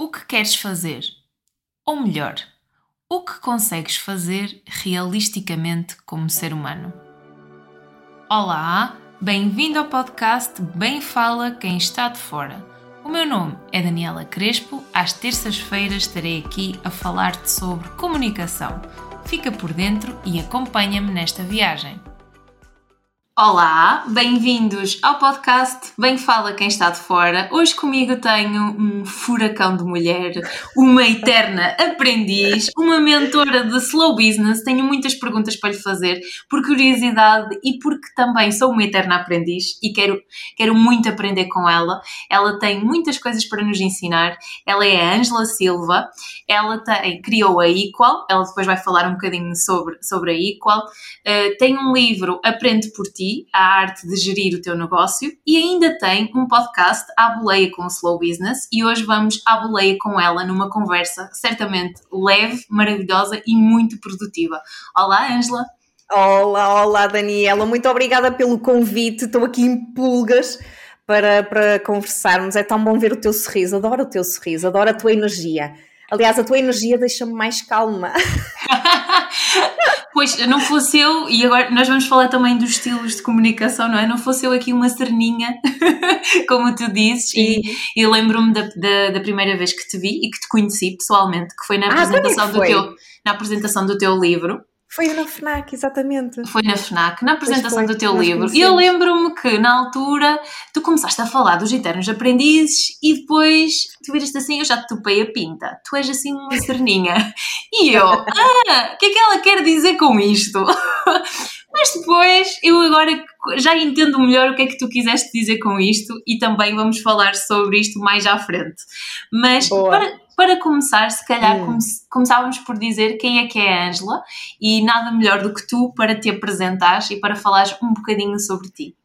O que queres fazer? Ou melhor, o que consegues fazer realisticamente como ser humano? Olá, bem-vindo ao podcast Bem Fala Quem Está de Fora. O meu nome é Daniela Crespo. Às terças-feiras estarei aqui a falar-te sobre comunicação. Fica por dentro e acompanha-me nesta viagem. Olá, bem-vindos ao podcast Bem Fala Quem Está de Fora. Hoje comigo tenho um furacão de mulher, uma eterna aprendiz, uma mentora de slow business. Tenho muitas perguntas para lhe fazer, por curiosidade e porque também sou uma eterna aprendiz e quero, quero muito aprender com ela. Ela tem muitas coisas para nos ensinar. Ela é a Ângela Silva, ela tem, criou a Equal, ela depois vai falar um bocadinho sobre, sobre a Equal. Uh, tem um livro, Aprende por Ti a arte de gerir o teu negócio e ainda tem um podcast à boleia com o Slow Business e hoje vamos à boleia com ela numa conversa certamente leve, maravilhosa e muito produtiva. Olá, Ângela! Olá, olá, Daniela, muito obrigada pelo convite, estou aqui em pulgas para, para conversarmos, é tão bom ver o teu sorriso, adoro o teu sorriso, adoro a tua energia. Aliás, a tua energia deixa-me mais calma. Pois, não fosse eu, e agora nós vamos falar também dos estilos de comunicação, não é? Não fosse eu aqui uma cerninha, como tu dizes, e, e lembro-me da, da, da, primeira vez que te vi e que te conheci pessoalmente, que foi na ah, apresentação, ah, do, teu, na apresentação do teu livro. Foi na FNAC, exatamente. Foi na FNAC, na apresentação foi, do teu livro. E eu lembro-me que na altura tu começaste a falar dos eternos aprendizes e depois tu viraste assim, eu já te topei a pinta. Tu és assim uma cerninha. E eu, ah, o que é que ela quer dizer com isto? Mas depois eu agora já entendo melhor o que é que tu quiseste dizer com isto e também vamos falar sobre isto mais à frente. Mas Boa. para para começar, se calhar hum. come começávamos por dizer quem é que é a Ângela e nada melhor do que tu para te apresentares e para falares um bocadinho sobre ti.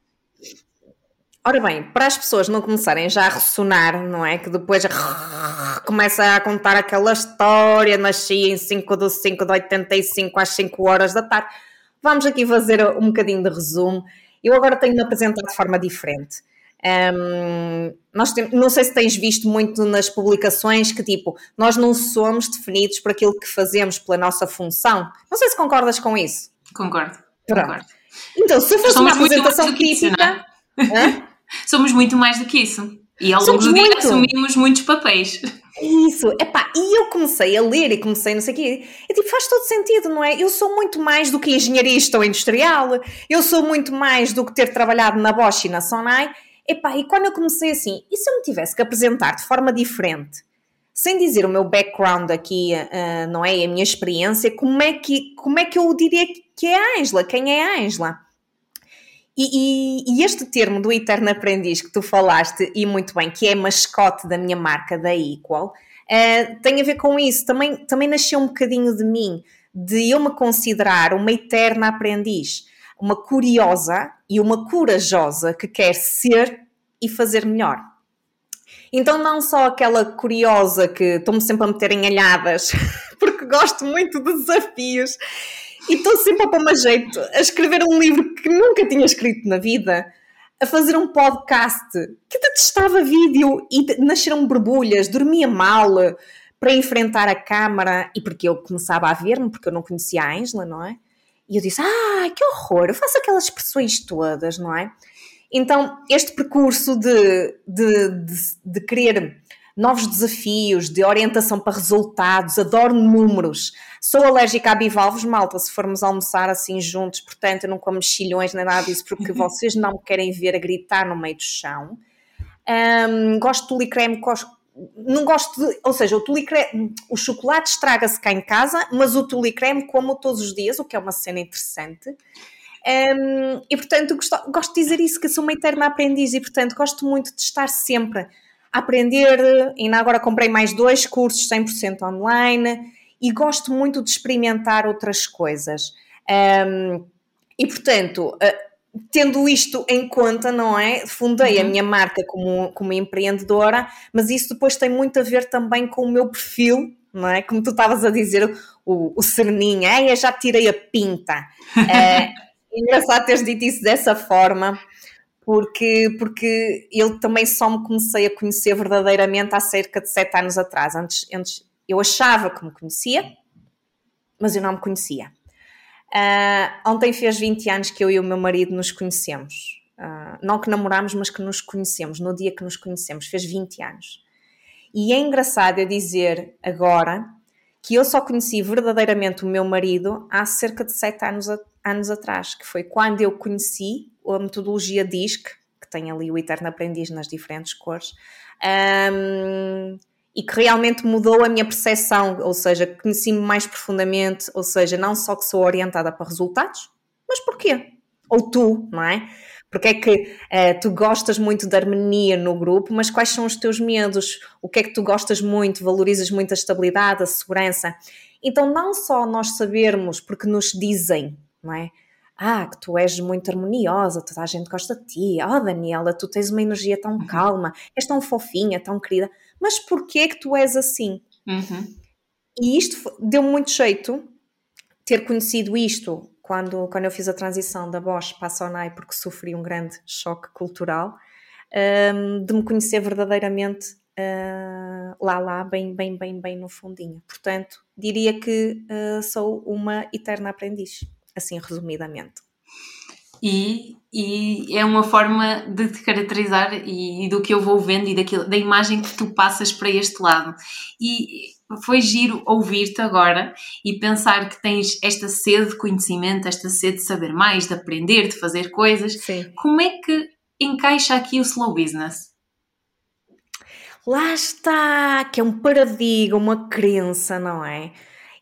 Ora bem, para as pessoas não começarem já a ressonar, não é? Que depois começa a contar aquela história, nasci em 5 de 5 de 85 às 5 horas da tarde. Vamos aqui fazer um bocadinho de resumo. Eu agora tenho-me apresentado de forma diferente. Um, nós tem, não sei se tens visto muito nas publicações que tipo, nós não somos definidos por aquilo que fazemos, pela nossa função. Não sei se concordas com isso. Concordo. Concordo. Então, se fosse somos uma apresentação típica. Isso, somos muito mais do que isso. E ao longo do dia assumimos muitos papéis. Isso, epá, e eu comecei a ler e comecei não sei o quê, e tipo, faz todo sentido, não é? Eu sou muito mais do que engenharista ou industrial, eu sou muito mais do que ter trabalhado na Bosch e na Sonai, Epá, e quando eu comecei assim, e se eu me tivesse que apresentar de forma diferente, sem dizer o meu background aqui, uh, não é? A minha experiência, como é que, como é que eu diria que é a Ângela? Quem é a Ângela? E, e, e, este termo do eterno aprendiz que tu falaste, e muito bem, que é mascote da minha marca, da Equal, uh, tem a ver com isso. Também, também nasceu um bocadinho de mim, de eu me considerar uma eterna aprendiz uma curiosa e uma corajosa que quer ser e fazer melhor. Então, não só aquela curiosa que estou-me sempre a meter em alhadas, porque gosto muito de desafios e estou sempre a pôr-me jeito a escrever um livro que nunca tinha escrito na vida, a fazer um podcast que detestava vídeo e nasceram borbulhas, dormia mal para enfrentar a câmara e porque eu começava a ver-me, porque eu não conhecia a Angela, não é? E eu disse: Ah, que horror! Eu faço aquelas expressões todas, não é? Então, este percurso de, de, de, de querer novos desafios, de orientação para resultados, adoro números. Sou alérgica a bivalves, malta, se formos almoçar assim juntos, portanto, eu não como mexilhões nem nada disso, porque vocês não me querem ver a gritar no meio do chão. Um, gosto de creme, não gosto de, ou seja, o tulicreme, o chocolate estraga-se cá em casa, mas o tulicreme como todos os dias, o que é uma cena interessante. Um, e portanto, gosto, gosto de dizer isso, que sou uma eterna aprendiz e portanto gosto muito de estar sempre a aprender. Ainda agora comprei mais dois cursos 100% online e gosto muito de experimentar outras coisas. Um, e portanto, tendo isto em conta, não é? Fundei uhum. a minha marca como, como empreendedora, mas isso depois tem muito a ver também com o meu perfil, não é? Como tu estavas a dizer, o, o cerninha, eu já tirei a pinta. é, engraçado teres dito isso dessa forma, porque, porque eu também só me comecei a conhecer verdadeiramente há cerca de sete anos atrás. Antes, antes eu achava que me conhecia, mas eu não me conhecia. Uh, ontem fez 20 anos que eu e o meu marido nos conhecemos. Uh, não que namorámos, mas que nos conhecemos, no dia que nos conhecemos, fez 20 anos. E é engraçado eu dizer agora que eu só conheci verdadeiramente o meu marido há cerca de 7 anos, anos atrás, que foi quando eu conheci a metodologia DISC, que tem ali o Eterno Aprendiz nas diferentes cores, um, e que realmente mudou a minha percepção, ou seja, conheci-me mais profundamente, ou seja, não só que sou orientada para resultados, mas porquê? Ou tu, não é? Porque é que uh, tu gostas muito da harmonia no grupo, mas quais são os teus medos? O que é que tu gostas muito? Valorizas muito a estabilidade, a segurança? Então, não só nós sabermos, porque nos dizem, não é? Ah, que tu és muito harmoniosa, toda a gente gosta de ti. Oh, Daniela, tu tens uma energia tão uhum. calma, és tão fofinha, tão querida. Mas porquê que tu és assim? Uhum. E isto deu muito jeito ter conhecido isto quando, quando eu fiz a transição da Bosch para a Sonai, porque sofri um grande choque cultural, um, de me conhecer verdadeiramente uh, lá, lá, bem, bem, bem, bem no fundinho. Portanto, diria que uh, sou uma eterna aprendiz assim resumidamente. E, e, é uma forma de te caracterizar e, e, do que eu vou vendo e daquilo, da imagem que tu passas para este lado. E foi giro ouvir-te agora e pensar que tens esta sede de conhecimento, esta sede de saber mais, de aprender, de fazer coisas. Sim. Como é que encaixa aqui o slow business? Lá está, que é um paradigma, uma crença, não é?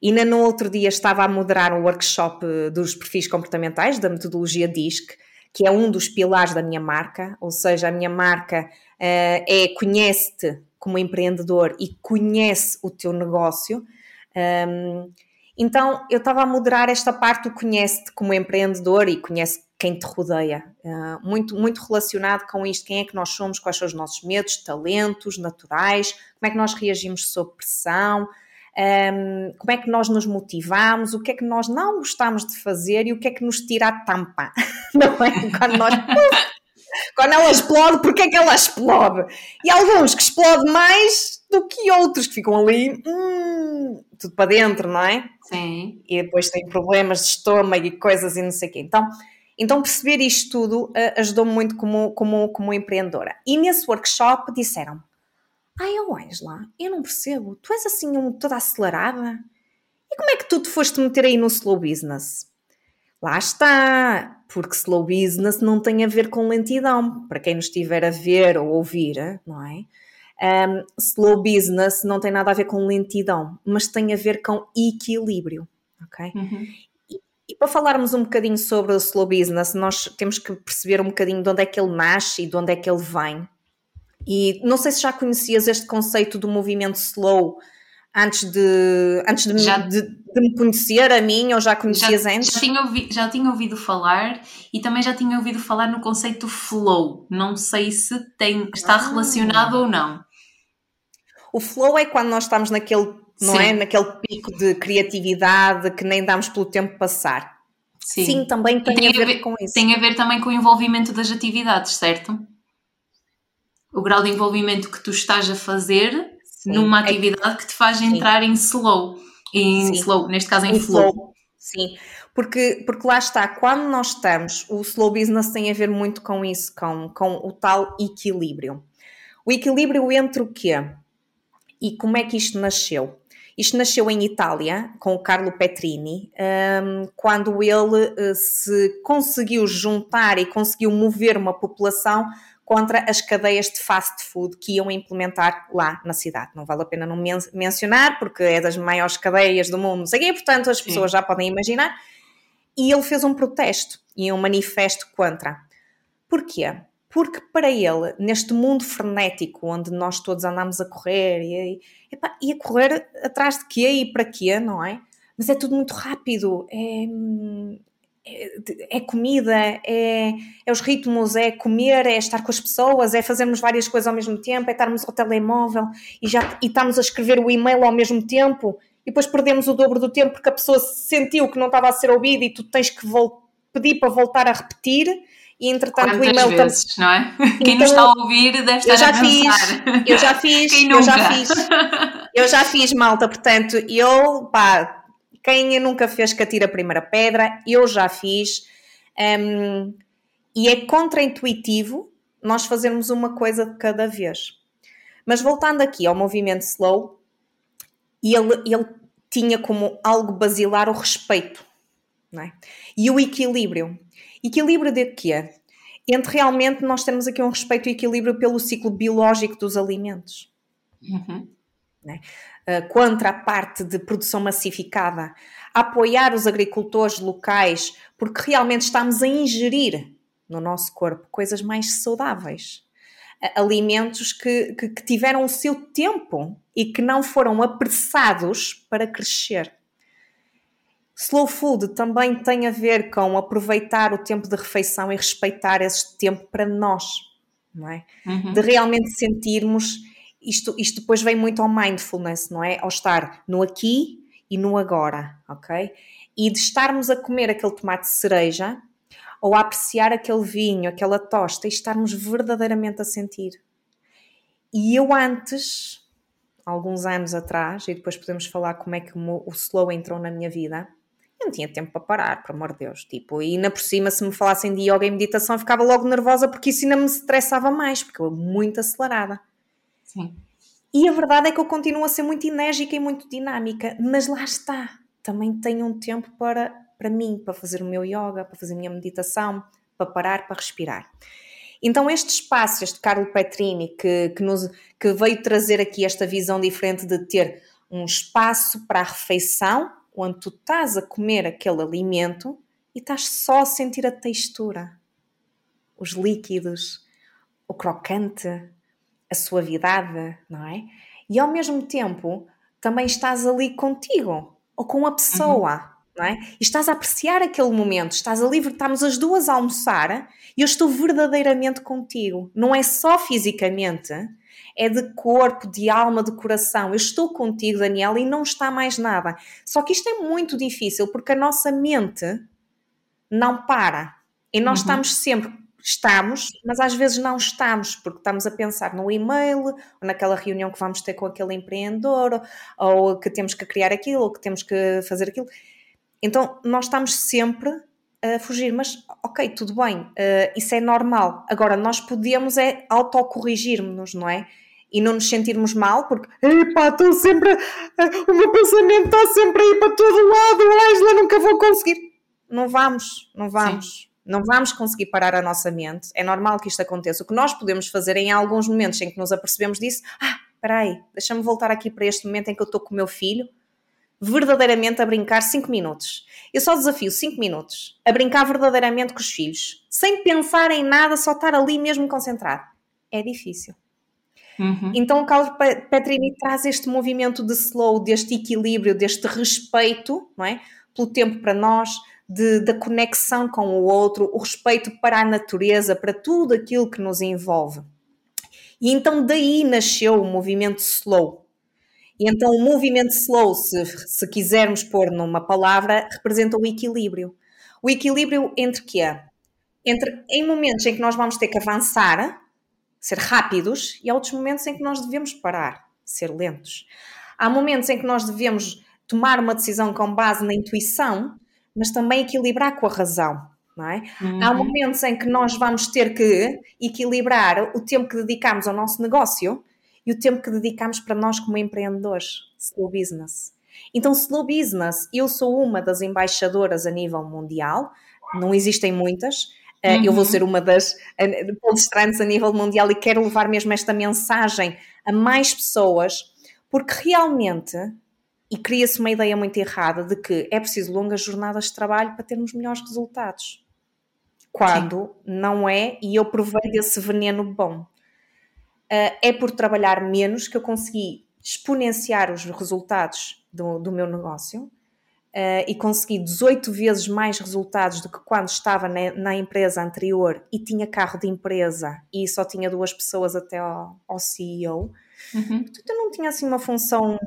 E ainda no outro dia estava a moderar um workshop dos perfis comportamentais da metodologia DISC, que é um dos pilares da minha marca, ou seja, a minha marca uh, é conhece-te como empreendedor e conhece o teu negócio. Um, então eu estava a moderar esta parte do conhece-te como empreendedor e conhece quem te rodeia, uh, muito, muito relacionado com isto, quem é que nós somos, quais são os nossos medos, talentos naturais, como é que nós reagimos sob pressão, um, como é que nós nos motivamos, o que é que nós não gostamos de fazer e o que é que nos tira a tampa, não é? Quando, nós, quando ela explode, porque é que ela explode? E alguns que explodem mais do que outros que ficam ali, hum, tudo para dentro, não é? Sim. E depois têm problemas de estômago e coisas e não sei o quê. Então, então perceber isto tudo uh, ajudou-me muito como, como, como empreendedora. E nesse workshop disseram Ai, oh Angela, eu não percebo. Tu és assim um, toda acelerada? E como é que tu te foste meter aí no slow business? Lá está, porque slow business não tem a ver com lentidão. Para quem nos estiver a ver ou ouvir, não é? Um, slow business não tem nada a ver com lentidão, mas tem a ver com equilíbrio, ok? Uhum. E, e, para falarmos um bocadinho sobre o slow business, nós temos que perceber um bocadinho de onde é que ele nasce e de onde é que ele vem. E não sei se já conhecias este conceito do movimento slow antes de, antes de, já, me, de, de me conhecer a mim ou já conhecias já, antes? Já tinha, ouvi, já tinha ouvido falar e também já tinha ouvido falar no conceito flow. Não sei se tem, está ah. relacionado ou não. O flow é quando nós estamos naquele, não é? Naquele pico de criatividade que nem damos pelo tempo passar. Sim, Sim também tem, tem, a ver, ver com isso. Tem a ver também com o envolvimento das atividades, certo? O grau de envolvimento que tu estás a fazer Sim. numa é atividade que te faz entrar Sim. em slow, em Sim. slow, neste caso em, em flow. flow. Sim, porque, porque lá está, quando nós estamos, o slow business tem a ver muito com isso, com, com o tal equilíbrio. O equilíbrio entre o quê? E como é que isto nasceu? Isto nasceu em Itália, com o Carlo Petrini, um, quando ele uh, se conseguiu juntar e conseguiu mover uma população contra as cadeias de fast food que iam implementar lá na cidade. Não vale a pena não men mencionar, porque é das maiores cadeias do mundo, não sei quê, portanto as pessoas Sim. já podem imaginar. E ele fez um protesto e um manifesto contra. Porquê? Porque para ele, neste mundo frenético onde nós todos andamos a correr e, e a correr atrás de quê e para quê, não é? Mas é tudo muito rápido, é, é, comida, é, é, os ritmos, é comer, é estar com as pessoas, é fazermos várias coisas ao mesmo tempo, é estarmos ao telemóvel e já e estamos a escrever o e-mail ao mesmo tempo e depois perdemos o dobro do tempo porque a pessoa sentiu que não estava a ser ouvida e tu tens que pedir para voltar a repetir e entretanto Quantas o e-mail vezes, não é? Quem nos está a ouvir deve estar eu já a pensar. fiz, eu já fiz, eu já fiz, eu já fiz malta, portanto, eu, pá, quem nunca fez que atira a primeira pedra, eu já fiz, hum, e é contraintuitivo nós fazermos uma coisa de cada vez. Mas voltando aqui ao movimento slow, ele, ele tinha como algo basilar o respeito, é? E o equilíbrio. Equilíbrio de quê? Entre realmente nós temos aqui um respeito e equilíbrio pelo ciclo biológico dos alimentos. Uhum. Uh, contra a parte de produção massificada, apoiar os agricultores locais, porque realmente estamos a ingerir no nosso corpo coisas mais saudáveis. Uh, alimentos que, que, que tiveram o seu tempo e que não foram apressados para crescer. Slow food também tem a ver com aproveitar o tempo de refeição e respeitar esse tempo para nós, não é? Uhum. De realmente sentirmos isto, isto depois vem muito ao mindfulness, não é? Ao estar no aqui e no agora, ok? E de estarmos a comer aquele tomate cereja ou a apreciar aquele vinho, aquela tosta e estarmos verdadeiramente a sentir. E eu antes, alguns anos atrás, e depois podemos falar como é que o slow entrou na minha vida, eu não tinha tempo para parar, por amor de Deus. Tipo, e ainda por cima, se me falassem de yoga e meditação, eu ficava logo nervosa porque isso ainda me estressava mais, porque eu muito acelerada. Sim. E a verdade é que eu continuo a ser muito enérgica e muito dinâmica, mas lá está. Também tenho um tempo para, para mim, para fazer o meu yoga, para fazer a minha meditação, para parar, para respirar. Então, este espaço, este Carlo Petrini, que, que, nos, que veio trazer aqui esta visão diferente de ter um espaço para a refeição, onde tu estás a comer aquele alimento e estás só a sentir a textura, os líquidos, o crocante, a suavidade, não é? E ao mesmo tempo também estás ali contigo ou com a pessoa, uhum. não é? E estás a apreciar aquele momento, estás ali, estamos as duas a almoçar e eu estou verdadeiramente contigo. Não é só fisicamente, é de corpo, de alma, de coração. Eu estou contigo, Daniela, e não está mais nada. Só que isto é muito difícil porque a nossa mente não para. E nós uhum. estamos sempre estamos, mas às vezes não estamos, porque estamos a pensar no e-mail, ou naquela reunião que vamos ter com aquele empreendedor, ou que temos que criar aquilo, ou que temos que fazer aquilo. Então, nós estamos sempre a fugir, mas ok, tudo bem, uh, isso é normal. Agora, nós podemos é autocorrigirmos, não é? E não nos sentirmos mal, porque epá, estou sempre, o meu pensamento está sempre aí para todo lado, Angela, nunca vou conseguir. Não vamos, não vamos. Sim. Não vamos conseguir parar a nossa mente. É normal que isto aconteça. O que nós podemos fazer em alguns momentos em que nos apercebemos disso, ah, espera aí, deixa-me voltar aqui para este momento em que eu estou com o meu filho, verdadeiramente a brincar 5 minutos. Eu só desafio 5 minutos a brincar verdadeiramente com os filhos, sem pensar em nada, só estar ali mesmo concentrado. É difícil. Uhum. Então o Carlos Petrini traz este movimento de slow, deste equilíbrio, deste respeito, não é? Pelo tempo para nós, de, da conexão com o outro, o respeito para a natureza, para tudo aquilo que nos envolve. E então daí nasceu o movimento slow. E então o movimento slow, se, se quisermos pôr numa palavra, representa o equilíbrio. O equilíbrio entre quê? Entre em momentos em que nós vamos ter que avançar, ser rápidos, e há outros momentos em que nós devemos parar, ser lentos. Há momentos em que nós devemos tomar uma decisão com base na intuição mas também equilibrar com a razão. Não é? Uhum. Há momentos em que nós vamos ter que equilibrar o tempo que dedicamos ao nosso negócio e o tempo que dedicamos para nós como empreendedores, slow business. Então, slow business, eu sou uma das embaixadoras a nível mundial, não existem muitas, uhum. eu vou uhum. ser uma das palestrantes a nível mundial e quero levar mesmo esta mensagem a mais pessoas, porque realmente e cria-se uma ideia muito errada de que é preciso longas jornadas de trabalho para termos melhores resultados. Quando Sim. não é, e eu provei desse veneno bom. Uh, é por trabalhar menos que eu consegui exponenciar os resultados do, do meu negócio uh, e consegui 18 vezes mais resultados do que quando estava na, na, empresa anterior e tinha carro de empresa e só tinha duas pessoas até ao, ao CEO. Uhum. Portanto, eu não tinha assim uma função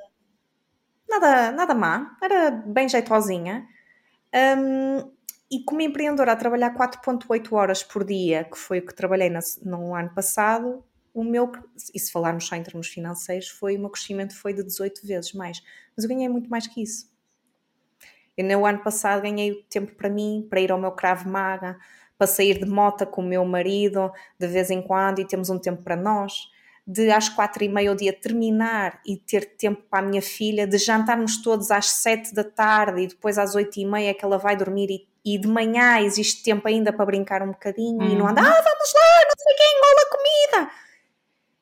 nada, nada má, era bem jeitosinha. Um, e como empreendedora a trabalhar 4.8 horas por dia, que foi o que trabalhei no, no ano passado, o meu, e se falarmos só em termos financeiros, foi o meu crescimento foi de 18 vezes mais. Mas eu ganhei muito mais que isso. Eu no ano passado ganhei tempo para mim, para ir ao meu Krav Maga, para sair de moto com o meu marido de vez em quando e temos um tempo para nós de às quatro e meia o dia terminar e ter tempo para a minha filha, de jantarmos todos às sete da tarde e depois às oito e meia que ela vai dormir e, e de manhã existe tempo ainda para brincar um bocadinho uhum. e não andar, ah, vamos lá, não sei quem, engola comida.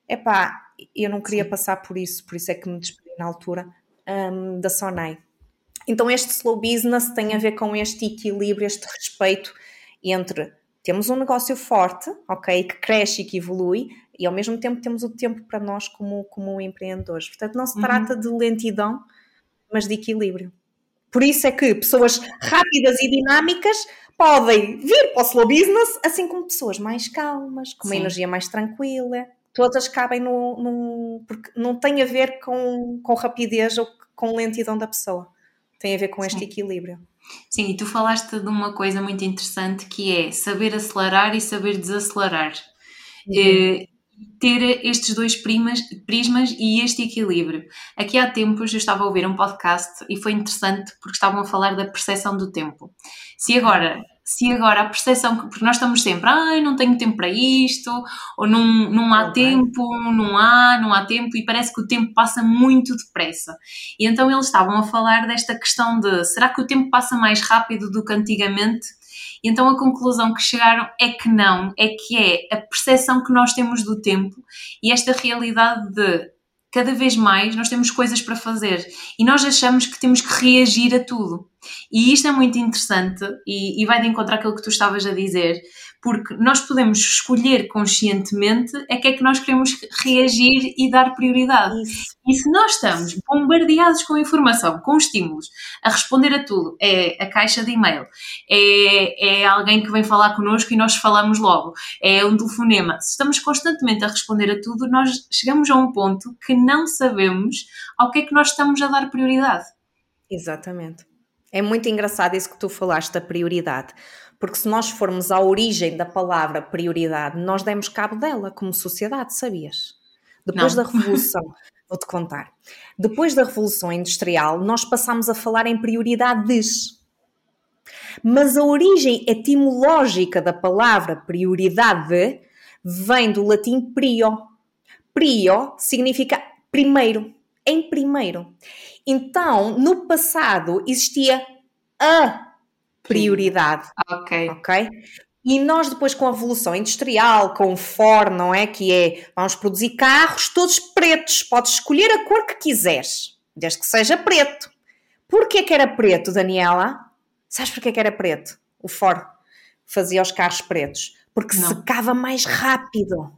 Epá, eu não queria Sim. passar por isso, por isso é que me despedi na altura um, da Sonai. Então este slow business tem a ver com este equilíbrio, este respeito entre temos um negócio forte, ok, que cresce e que evolui, e ao mesmo tempo temos o tempo para nós como, como empreendedores. Portanto, não se uhum. trata de lentidão, mas de equilíbrio. Por isso é que pessoas rápidas e dinâmicas podem vir para o slow business, assim como pessoas mais calmas, com uma Sim. energia mais tranquila. Todas cabem no, no, porque não tem a ver com, com rapidez ou com lentidão da pessoa. Tem a ver com Sim. este equilíbrio. Sim, e tu falaste de uma coisa muito interessante que é saber acelerar e saber desacelerar. Uhum. Ter estes dois primas, prismas e este equilíbrio. Aqui há tempos eu estava a ouvir um podcast e foi interessante porque estavam a falar da percepção do tempo. Se agora, se agora a percepção, porque nós estamos sempre, ai, ah, não tenho tempo para isto, ou não, não há okay. tempo, não há, não há tempo, e parece que o tempo passa muito depressa. E então eles estavam a falar desta questão de será que o tempo passa mais rápido do que antigamente? E então a conclusão que chegaram é que não, é que é a percepção que nós temos do tempo e esta realidade de cada vez mais nós temos coisas para fazer e nós achamos que temos que reagir a tudo. E isto é muito interessante e, e vai de encontrar aquilo que tu estavas a dizer, porque nós podemos escolher conscientemente a que é que nós queremos reagir e dar prioridade. Isso. E se nós estamos bombardeados com informação, com estímulos, a responder a tudo, é a caixa de e-mail, é, é alguém que vem falar connosco e nós falamos logo, é um telefonema. Se estamos constantemente a responder a tudo, nós chegamos a um ponto que não sabemos ao que é que nós estamos a dar prioridade. Exatamente. É muito engraçado isso que tu falaste da prioridade porque se nós formos à origem da palavra prioridade, nós demos cabo dela como sociedade, sabias? Depois Não. da Revolução, vou-te contar. Depois da Revolução Industrial, nós passamos a falar em prioridades. Mas a origem etimológica da palavra prioridade vem do latim prio. Prio significa primeiro, em primeiro. Então, no passado existia a prioridade. Ok. Ok? E nós depois com a evolução industrial, com o Ford, não é? Que é, vamos produzir carros todos pretos, podes escolher a cor que quiseres, desde que seja preto. Porquê que era preto, Daniela? Sabes porquê que era preto? O Ford fazia os carros pretos. Porque não. secava mais rápido.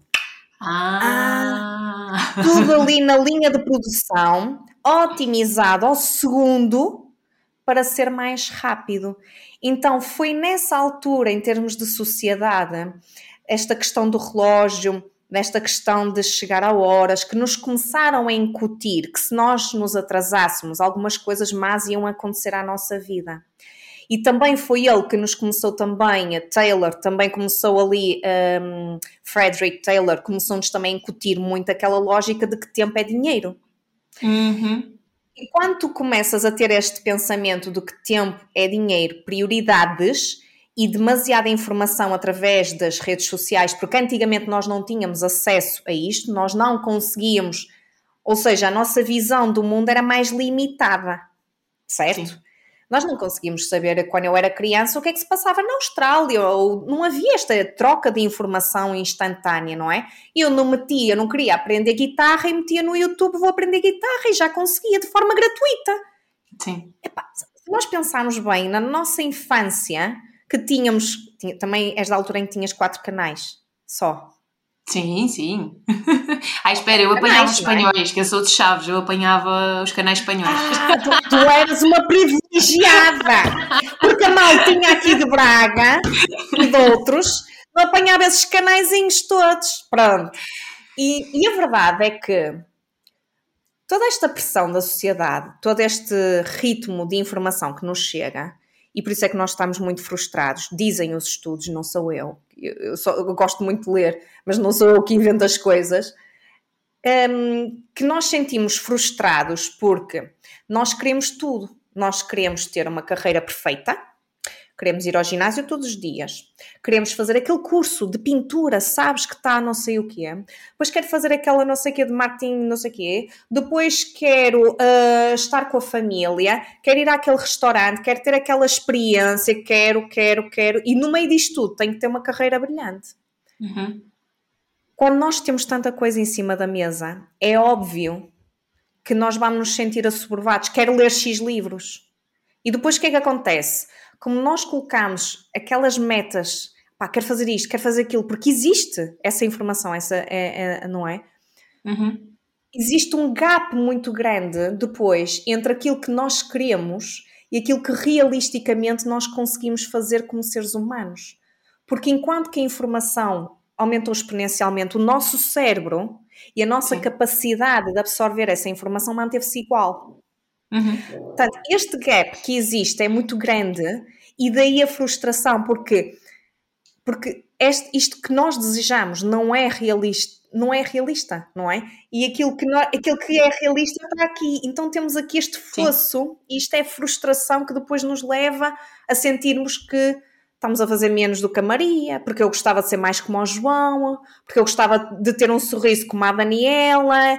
Ah. ah. Tudo ali na linha de produção, otimizado ao segundo, para ser mais rápido. Então, foi nessa altura, em termos de sociedade, esta questão do relógio, nesta questão de chegar a horas, que nos começaram a incutir que se nós nos atrasássemos, algumas coisas más iam acontecer à nossa vida. E também foi ele que nos começou também, a Taylor também começou ali, um, Frederick Taylor começou-nos também a incutir muito aquela lógica de que tempo é dinheiro. Uhum. E quando tu começas a ter este pensamento de que tempo é dinheiro, prioridades e demasiada informação através das redes sociais, porque antigamente nós não tínhamos acesso a isto, nós não conseguíamos, ou seja, a nossa visão do mundo era mais limitada, certo? Sim. Nós não conseguimos saber quando eu era criança o que é que se passava na Austrália, ou não havia esta troca de informação instantânea, não é? Eu não metia, eu não queria aprender guitarra e metia no YouTube, vou aprender guitarra e já conseguia de forma gratuita. Sim. Epá, se nós pensarmos bem na nossa infância, que tínhamos, tinha, também és da altura em que tinhas quatro canais só. Sim, sim. ah, espera, eu apanhava os é? espanhóis, que eu sou de Chaves, eu apanhava os canais espanhóis. Ah, tu, tu eras uma privilegiada! Porque a mal tinha aqui de Braga e de outros, não apanhava esses canaizinhos todos. Pronto. E, e a verdade é que toda esta pressão da sociedade, todo este ritmo de informação que nos chega, e por isso é que nós estamos muito frustrados. Dizem os estudos, não sou eu. Eu, só, eu gosto muito de ler, mas não sou eu que invento as coisas. Um, que nós sentimos frustrados porque nós queremos tudo. Nós queremos ter uma carreira perfeita, Queremos ir ao ginásio todos os dias. Queremos fazer aquele curso de pintura, sabes que está não sei o quê. Depois quero fazer aquela não sei o quê de marketing, não sei o quê. Depois quero uh, estar com a família. Quero ir àquele restaurante. Quero ter aquela experiência. Quero, quero, quero. E no meio disto tudo tenho que ter uma carreira brilhante. Uhum. Quando nós temos tanta coisa em cima da mesa, é óbvio que nós vamos nos sentir assoberbados. Quero ler X livros. E depois o que é que acontece? Como nós colocamos aquelas metas, pá, quero fazer isto, quero fazer aquilo, porque existe essa informação, essa é, é não é? Uhum. Existe um gap muito grande depois entre aquilo que nós queremos e aquilo que realisticamente nós conseguimos fazer como seres humanos. Porque enquanto que a informação aumentou exponencialmente, o nosso cérebro e a nossa Sim. capacidade de absorver essa informação manteve-se igual. Uhum. Portanto, este gap que existe é muito grande e daí a frustração, porque, porque este, isto que nós desejamos não é realista, não é realista, não é? E aquilo que, nós, aquilo que é realista está aqui. Então temos aqui este fosso, e isto é frustração que depois nos leva a sentirmos que estamos a fazer menos do que a Maria, porque eu gostava de ser mais como o João, porque eu gostava de ter um sorriso como a Daniela,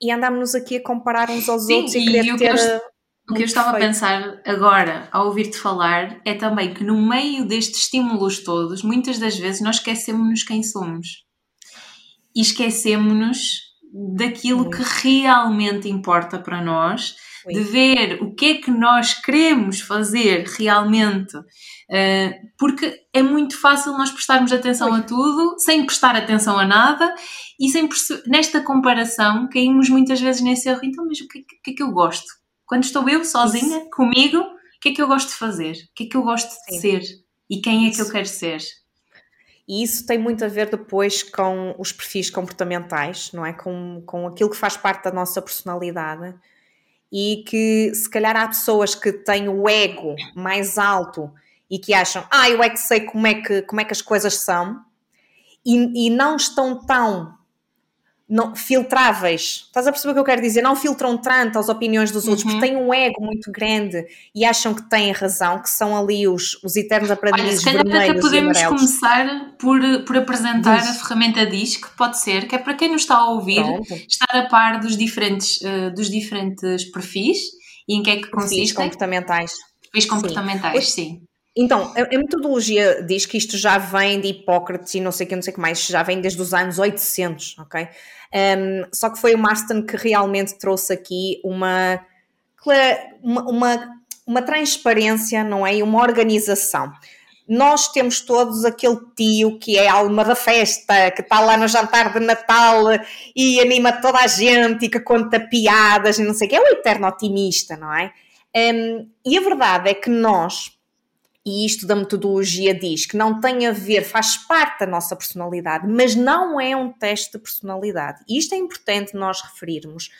e andámos aqui a comparar uns aos Sim, outros e, e querer ter. Eu, o que eu estava a pensar agora, ao ouvir-te falar, é também que no meio destes estímulos todos, muitas das vezes nós esquecemos-nos quem somos. E esquecemos-nos daquilo que realmente importa para nós, de ver o que é que nós queremos fazer realmente, uh, porque é muito fácil nós prestarmos atenção a tudo sem prestar atenção a nada e sem nesta comparação caímos muitas vezes nesse erro. Então, mas o que, que é que eu gosto? Quando estou eu sozinha, Isso. comigo, o que é que eu gosto de fazer? O que é que eu gosto de Sim. ser? E quem é que eu quero ser? E isso tem muito a ver depois com os perfis comportamentais, não é? Com, com aquilo que faz parte da nossa personalidade. E que se calhar há pessoas que têm o ego mais alto e que acham, ah, eu é que sei como é que, como é que as coisas são, e, e não estão tão não, filtráveis. Estás a perceber o que eu quero dizer? Não filtram tanto as opiniões dos outros, porque uhum. têm um ego muito grande e acham que têm razão, que são ali os, os eternos aprendizes Olha, se calhar até podemos começar por, por apresentar Diz. a ferramenta DIS, que pode ser, que é para quem nos está a ouvir, Pronto. estar a par dos diferentes, uh, dos diferentes perfis e em que é que consistem. Perfis comportamentais. Perfis comportamentais, sim. sim. Então, a, metodologia diz que isto já vem de Hipócrates e não sei o que, não sei que mais, já vem desde os anos 800, ok? Um, só que foi o Marston que realmente trouxe aqui uma, uma, uma, uma transparência, não é? E uma organização nós temos todos aquele tio que é a alma da festa, que está lá no jantar de Natal e anima toda a gente e que conta piadas e não sei o que, é o eterno otimista, não é? Um, e a verdade é que nós, e isto da metodologia diz que não tem a ver, faz parte da nossa personalidade, mas não é um teste de personalidade. E isto é importante nós referirmos.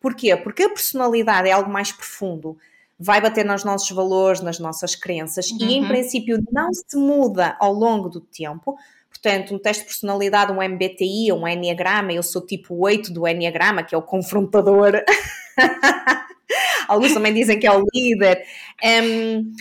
Porquê? Porque a personalidade é algo mais profundo, vai bater nos nossos valores, nas nossas crenças uhum. e, em uhum. princípio, não se muda ao longo do tempo. Portanto, um teste de personalidade, um MBTI, um Enneagrama, eu sou tipo 8 do Enneagrama, que é o confrontador. Alguns também dizem que é o líder. Um,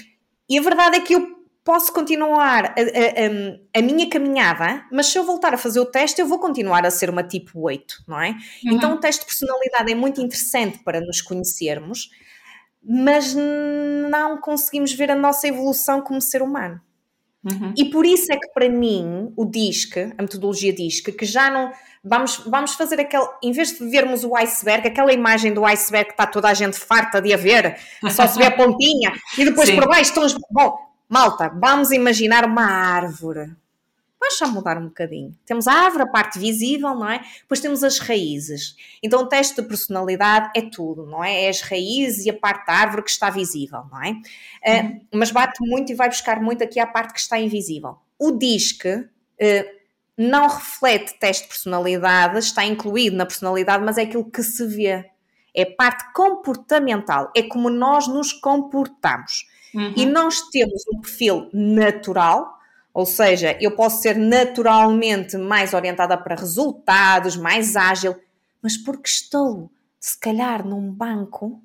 e a verdade é que eu posso continuar a, a, a, minha caminhada, mas se eu voltar a fazer o teste, eu vou continuar a ser uma tipo 8, não é? Uhum. Então o teste de personalidade é muito interessante para nos conhecermos, mas não conseguimos ver a nossa evolução como ser humano. Uhum. E por isso é que para mim o DISC, a metodologia DISC, que já não. Vamos, vamos fazer aquele. Em vez de vermos o iceberg, aquela imagem do iceberg que está toda a gente farta de haver, só se vê a pontinha e depois Sim. por baixo estão os. Bom, malta, vamos imaginar uma árvore. Vamos só mudar um bocadinho. Temos a árvore, a parte visível, não é? Depois temos as raízes. Então o teste de personalidade é tudo, não é? É as raízes e a parte da árvore que está visível, não é? Uh, mas bate muito e vai buscar muito aqui a parte que está invisível. O DISC uh, não reflete teste de personalidade, está incluído na personalidade, mas é aquilo que se vê. É parte comportamental, é como nós nos comportamos. Uhum. E nós temos um perfil natural, ou seja, eu posso ser naturalmente mais orientada para resultados, mais ágil, mas porque estou, se calhar, num banco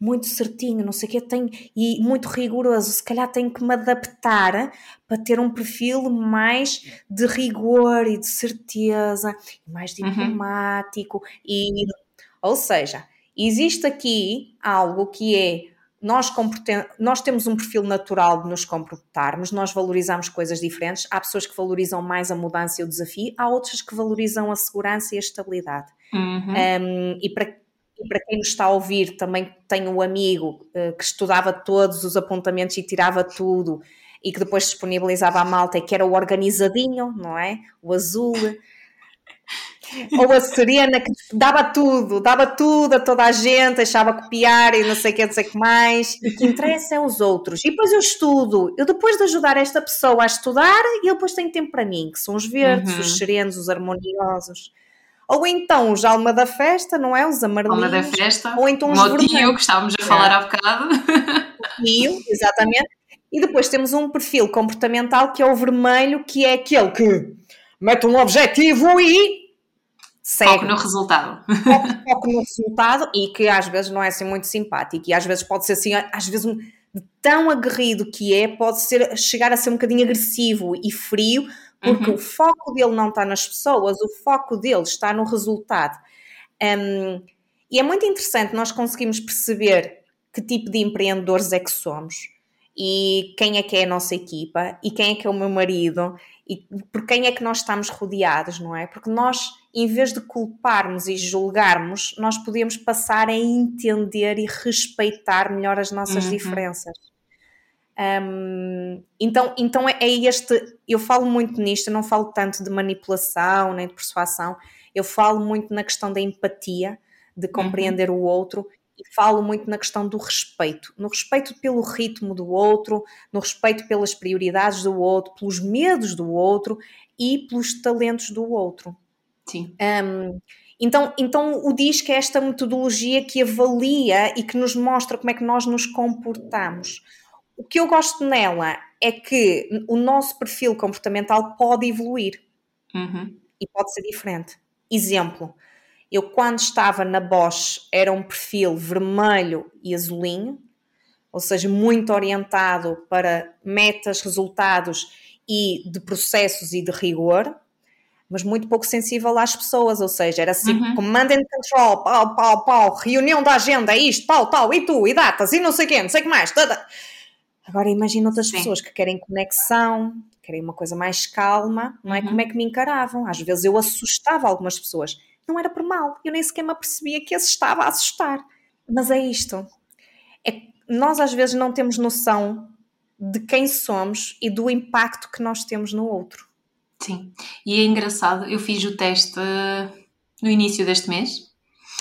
muito certinho, não sei o quê, tem, e muito rigoroso, se calhar tenho que me adaptar para ter um perfil mais de rigor e de certeza, mais uhum. diplomático, uhum. e, ou seja, existe aqui algo que é nós, nós temos um perfil natural de nos comportarmos, nós valorizamos coisas diferentes. Há pessoas que valorizam mais a mudança e o desafio, há outras que valorizam a segurança e a estabilidade. Uhum. Um, e para para quem nos está a ouvir, também tenho um amigo uh, que estudava todos os apontamentos e tirava tudo e que depois disponibilizava a malta e que era o organizadinho, não é? O azul. Ou a Serena que dava tudo, dava tudo a toda a gente, deixava copiar e não sei o que, não sei o que mais. E o que interessa é os outros. E depois eu estudo. Eu depois de ajudar esta pessoa a estudar, eu depois tenho tempo para mim, que são os verdes, uhum. os serenos, os harmoniosos. Ou então os alma da festa, não é? Os amarelinhos. Alma da festa. Ou então os o tio que estávamos a falar é. há bocado. Tio, exatamente. E depois temos um perfil comportamental que é o vermelho, que é aquele que mete um objetivo e segue. Foco no resultado. Foco, foco, no resultado e que às vezes não é assim muito simpático e às vezes pode ser assim, às vezes um, tão aguerrido que é, pode ser, chegar a ser um bocadinho agressivo e frio, porque uhum. o foco dele não está nas pessoas, o foco dele está no resultado. Um, e é muito interessante nós conseguimos perceber que tipo de empreendedores é que somos e quem é que é a nossa equipa e quem é que é o meu marido e por quem é que nós estamos rodeados, não é? Porque nós, em vez de culparmos e julgarmos, nós podemos passar a entender e respeitar melhor as nossas uhum. diferenças. Um, então, então é, é este. Eu falo muito nisto, eu não falo tanto de manipulação nem de persuasão, eu falo muito na questão da empatia, de uhum. compreender uhum. o outro e falo muito na questão do respeito, no respeito pelo ritmo do outro, no respeito pelas prioridades do outro, pelos medos do outro e pelos talentos do outro. Sim. Um, então, então o DISC é esta metodologia que avalia e que nos mostra como é que nós nos comportamos. O que eu gosto nela é que o nosso perfil comportamental pode evoluir uhum. e pode ser diferente. Exemplo, eu quando estava na Bosch era um perfil vermelho e azulinho, ou seja, muito orientado para metas, resultados e de processos e de rigor, mas muito pouco sensível às pessoas, ou seja, era assim, uhum. command and control, pau, pau, pau, reunião da agenda, é isto, tal, tal, e tu, e datas, e não sei o quê, não sei o que mais, tada. Agora imagina outras Sim. pessoas que querem conexão, querem uma coisa mais calma, não é? Uhum. Como é que me encaravam? Às vezes eu assustava algumas pessoas. Não era por mal, eu nem sequer me apercebia que estava a assustar. Mas é isto. É, nós às vezes não temos noção de quem somos e do impacto que nós temos no outro. Sim, e é engraçado, eu fiz o teste no início deste mês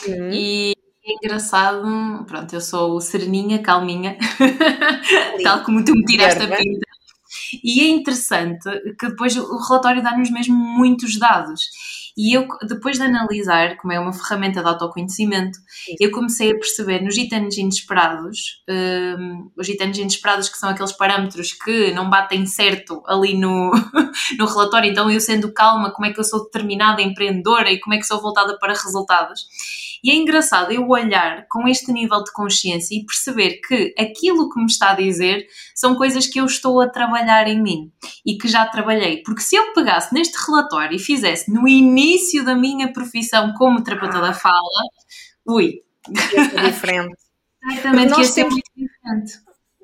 uhum. e é engraçado, pronto, eu sou sereninha, calminha, tal como tu me tiraste a pinta. E é interessante que depois o relatório dá-nos mesmo muitos dados. E eu, depois de analisar, como é uma ferramenta de autoconhecimento, Sim. eu comecei a perceber nos gitanos inesperados, um, os gitanos inesperados que são aqueles parâmetros que não batem certo ali no, no relatório, então eu sendo calma, como é que eu sou determinada, empreendedora e como é que sou voltada para resultados. E é engraçado eu olhar com este nível de consciência e perceber que aquilo que me está a dizer são coisas que eu estou a trabalhar em mim e que já trabalhei. Porque se eu pegasse neste relatório e fizesse no início da minha profissão como terapeuta da fala, ui. Ia diferente. Certamente ser muito diferente.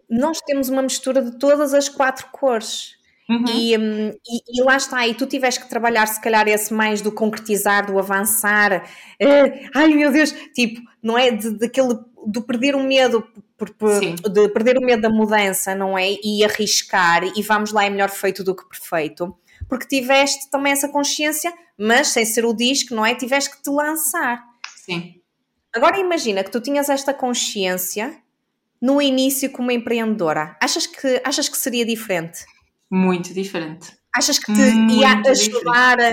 Nós temos uma mistura de todas as quatro cores. Uhum. E, hum, e, e, lá está, e tu tiveste que trabalhar se calhar esse mais do concretizar, do avançar, uh, ai meu Deus, tipo, não é? De, daquele, do perder o medo, por, por, de perder o medo da mudança, não é? E arriscar, e vamos lá, é melhor feito do que perfeito, porque tiveste também essa consciência, mas sem ser o disco, não é? Tiveste que te lançar. Sim. Agora imagina que tu tinhas esta consciência no início como empreendedora. Achas que, achas que seria diferente? Muito diferente. Achas que te Muito ia ajudar a,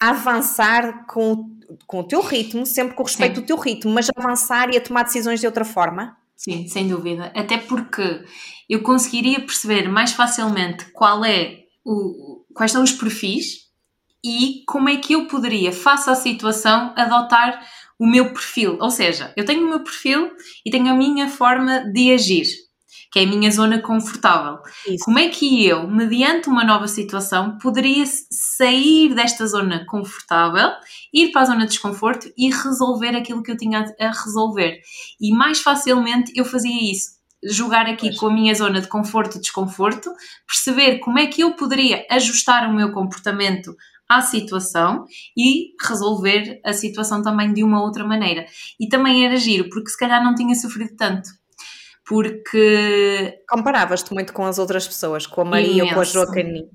a, avançar com, com o teu ritmo, sempre com respeito Sim. ao teu ritmo, mas avançar e a tomar decisões de outra forma? Sim, sem dúvida. Até porque eu conseguiria perceber mais facilmente qual é o, quais são os perfis e como é que eu poderia, face à situação, adotar o meu perfil. Ou seja, eu tenho o meu perfil e tenho a minha forma de agir, que é a minha zona confortável. Isso. Como é que eu, mediante uma nova situação, poderia sair desta zona confortável, ir para a zona de desconforto e resolver aquilo que eu tinha a resolver? E mais facilmente eu fazia isso jogar aqui pois. com a minha zona de conforto e desconforto, perceber como é que eu poderia ajustar o meu comportamento à situação e resolver a situação também de uma outra maneira. E também era giro, porque se calhar não tinha sofrido tanto. Porque. Comparavas-te muito com as outras pessoas, com a Maria Imenso. ou com a Joaquim.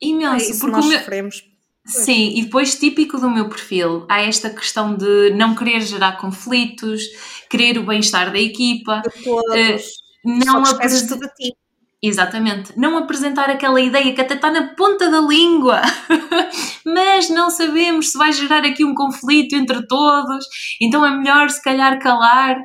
Imenso, é porque nós meu... sofremos. Sim, e depois típico do meu perfil, há esta questão de não querer gerar conflitos, querer o bem-estar da equipa. De todos. Uh, não apresentar tudo a ti. Exatamente. Não apresentar aquela ideia que até está na ponta da língua, mas não sabemos se vai gerar aqui um conflito entre todos, então é melhor se calhar calar.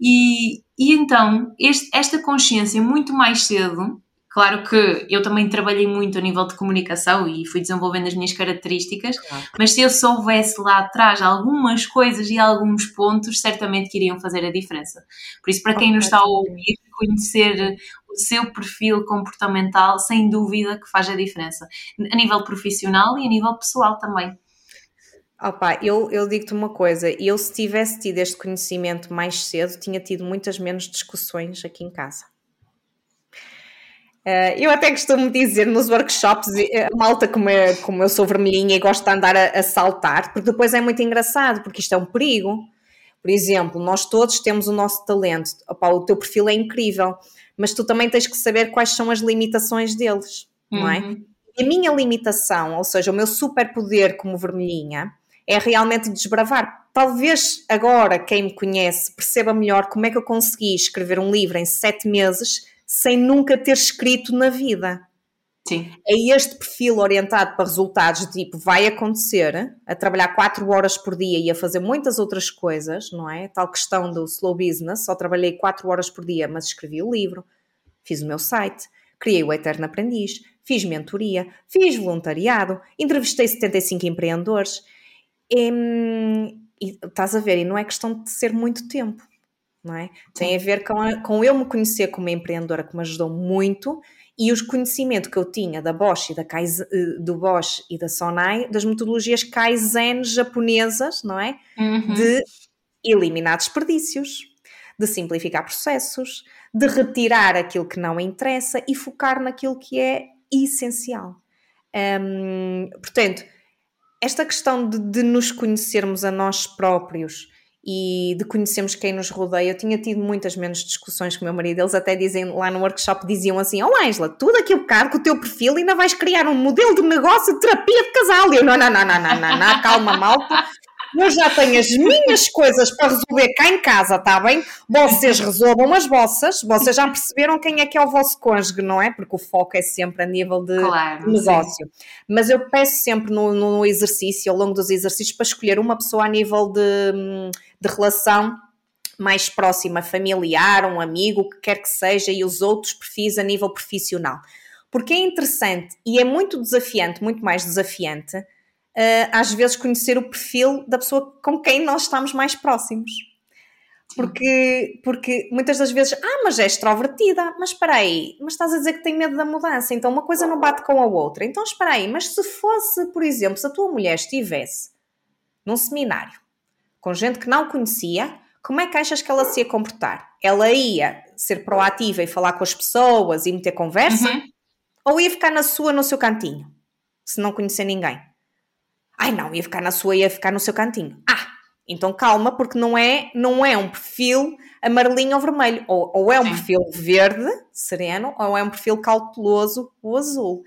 E, e então, este, esta consciência muito mais cedo Claro que eu também trabalhei muito a nível de comunicação e fui desenvolvendo as minhas características, claro. mas se eu soubesse lá atrás algumas coisas e alguns pontos, certamente que iriam fazer a diferença. Por isso, para quem nos está a ouvir, conhecer o seu perfil comportamental, sem dúvida que faz a diferença, a nível profissional e a nível pessoal também. Opa, eu, eu digo-te uma coisa, eu se tivesse tido este conhecimento mais cedo, tinha tido muitas menos discussões aqui em casa. Uh, eu até costumo dizer nos workshops, a malta como, é, como eu sou vermelhinha e gosto de andar a, a, saltar, porque depois é muito engraçado, porque isto é um perigo. Por exemplo, nós todos temos o nosso talento, Opa, o teu perfil é incrível, mas tu também tens que saber quais são as limitações deles, uhum. não é? Uhum. E a minha limitação, ou seja, o meu superpoder como vermelhinha, é realmente desbravar. Talvez agora quem me conhece perceba melhor como é que eu consegui escrever um livro em sete meses sem nunca ter escrito na vida. Sim. É este perfil orientado para resultados, tipo, vai acontecer, a trabalhar 4 horas por dia e a fazer muitas outras coisas, não é? Tal questão do slow business, só trabalhei 4 horas por dia, mas escrevi o livro, fiz o meu site, criei o Eterno Aprendiz, fiz mentoria, fiz voluntariado, entrevistei 75 empreendedores. E, hum, e estás a ver, e não é questão de ser muito tempo não é? Tem a ver com, a, com eu me conhecer como empreendedora, que me ajudou muito, e o conhecimento que eu tinha da Bosch e da Kaizen, eh, do Bosch e da Sonai, das metodologias Kaizen japonesas, não é? Uhum. De eliminar desperdícios, de simplificar processos, de retirar aquilo que não interessa e focar naquilo que é essencial. Hum, portanto, esta questão de, de nos conhecermos a nós próprios e de conhecermos quem nos rodeia. Eu tinha tido muitas menos discussões com o meu marido. Eles até dizem lá no workshop, diziam assim: Olá, Angela, tudo aquilo caro com o teu perfil ainda vais criar um modelo de negócio de terapia de casal. E eu, não, não, não, não, não, não, não calma, malta. Eu já tenho as minhas coisas para resolver cá em casa, está bem? Vocês resolvam as vossas, vocês já perceberam quem é que é o vosso cônjuge, não é? Porque o foco é sempre a nível de claro, negócio. Sim. Mas eu peço sempre no, no exercício, ao longo dos exercícios, para escolher uma pessoa a nível de de relação mais próxima, familiar, um amigo, o que quer que seja, e os outros perfis a nível profissional. Porque é interessante e é muito desafiante, muito mais desafiante, às vezes conhecer o perfil da pessoa com quem nós estamos mais próximos. Porque, porque muitas das vezes, ah, mas é extrovertida, mas espera aí, mas estás a dizer que tem medo da mudança, então uma coisa não bate com a outra. Então espera aí, mas se fosse, por exemplo, se a tua mulher estivesse num seminário com gente que não conhecia, como é que achas que ela se ia comportar? Ela ia ser proativa e falar com as pessoas e meter conversa? Uhum. Ou ia ficar na sua, no seu cantinho? Se não conhecer ninguém? Ai não, ia ficar na sua, ia ficar no seu cantinho. Ah, então calma, porque não é, não é um perfil amarelinho ou vermelho. Ou, ou é um Sim. perfil verde, sereno, ou é um perfil cauteloso, o azul.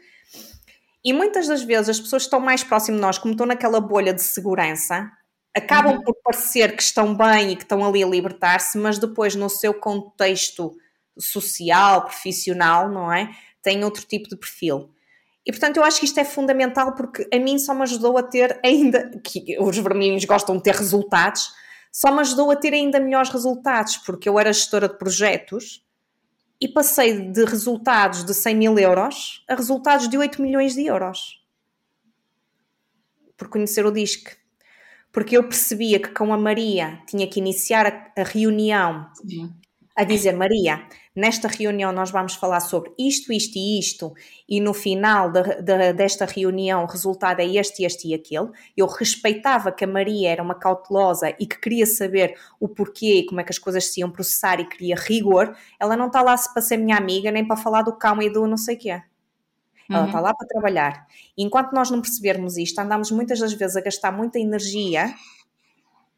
E muitas das vezes as pessoas que estão mais próximas de nós, como estão naquela bolha de segurança, acabam uhum. por parecer que estão bem e que estão ali a libertar-se, mas depois no seu contexto social, profissional, não é? Tem outro tipo de perfil. E portanto eu acho que isto é fundamental porque a mim só me ajudou a ter ainda, que os vermelhinhos gostam de ter resultados, só me ajudou a ter ainda melhores resultados, porque eu era gestora de projetos e passei de resultados de 100 mil euros a resultados de 8 milhões de euros. Por conhecer o DISC. Porque eu percebia que com a Maria tinha que iniciar a, a reunião Sim. A dizer: Maria, nesta reunião nós vamos falar sobre isto, isto e isto, e no final de, de, desta reunião o resultado é este, este e aquele. Eu respeitava que a Maria era uma cautelosa e que queria saber o porquê e como é que as coisas se iam processar e queria rigor. Ela não está lá para ser minha amiga nem para falar do cão e do não sei o quê. Ela uhum. está lá para trabalhar. E enquanto nós não percebermos isto, andamos muitas das vezes a gastar muita energia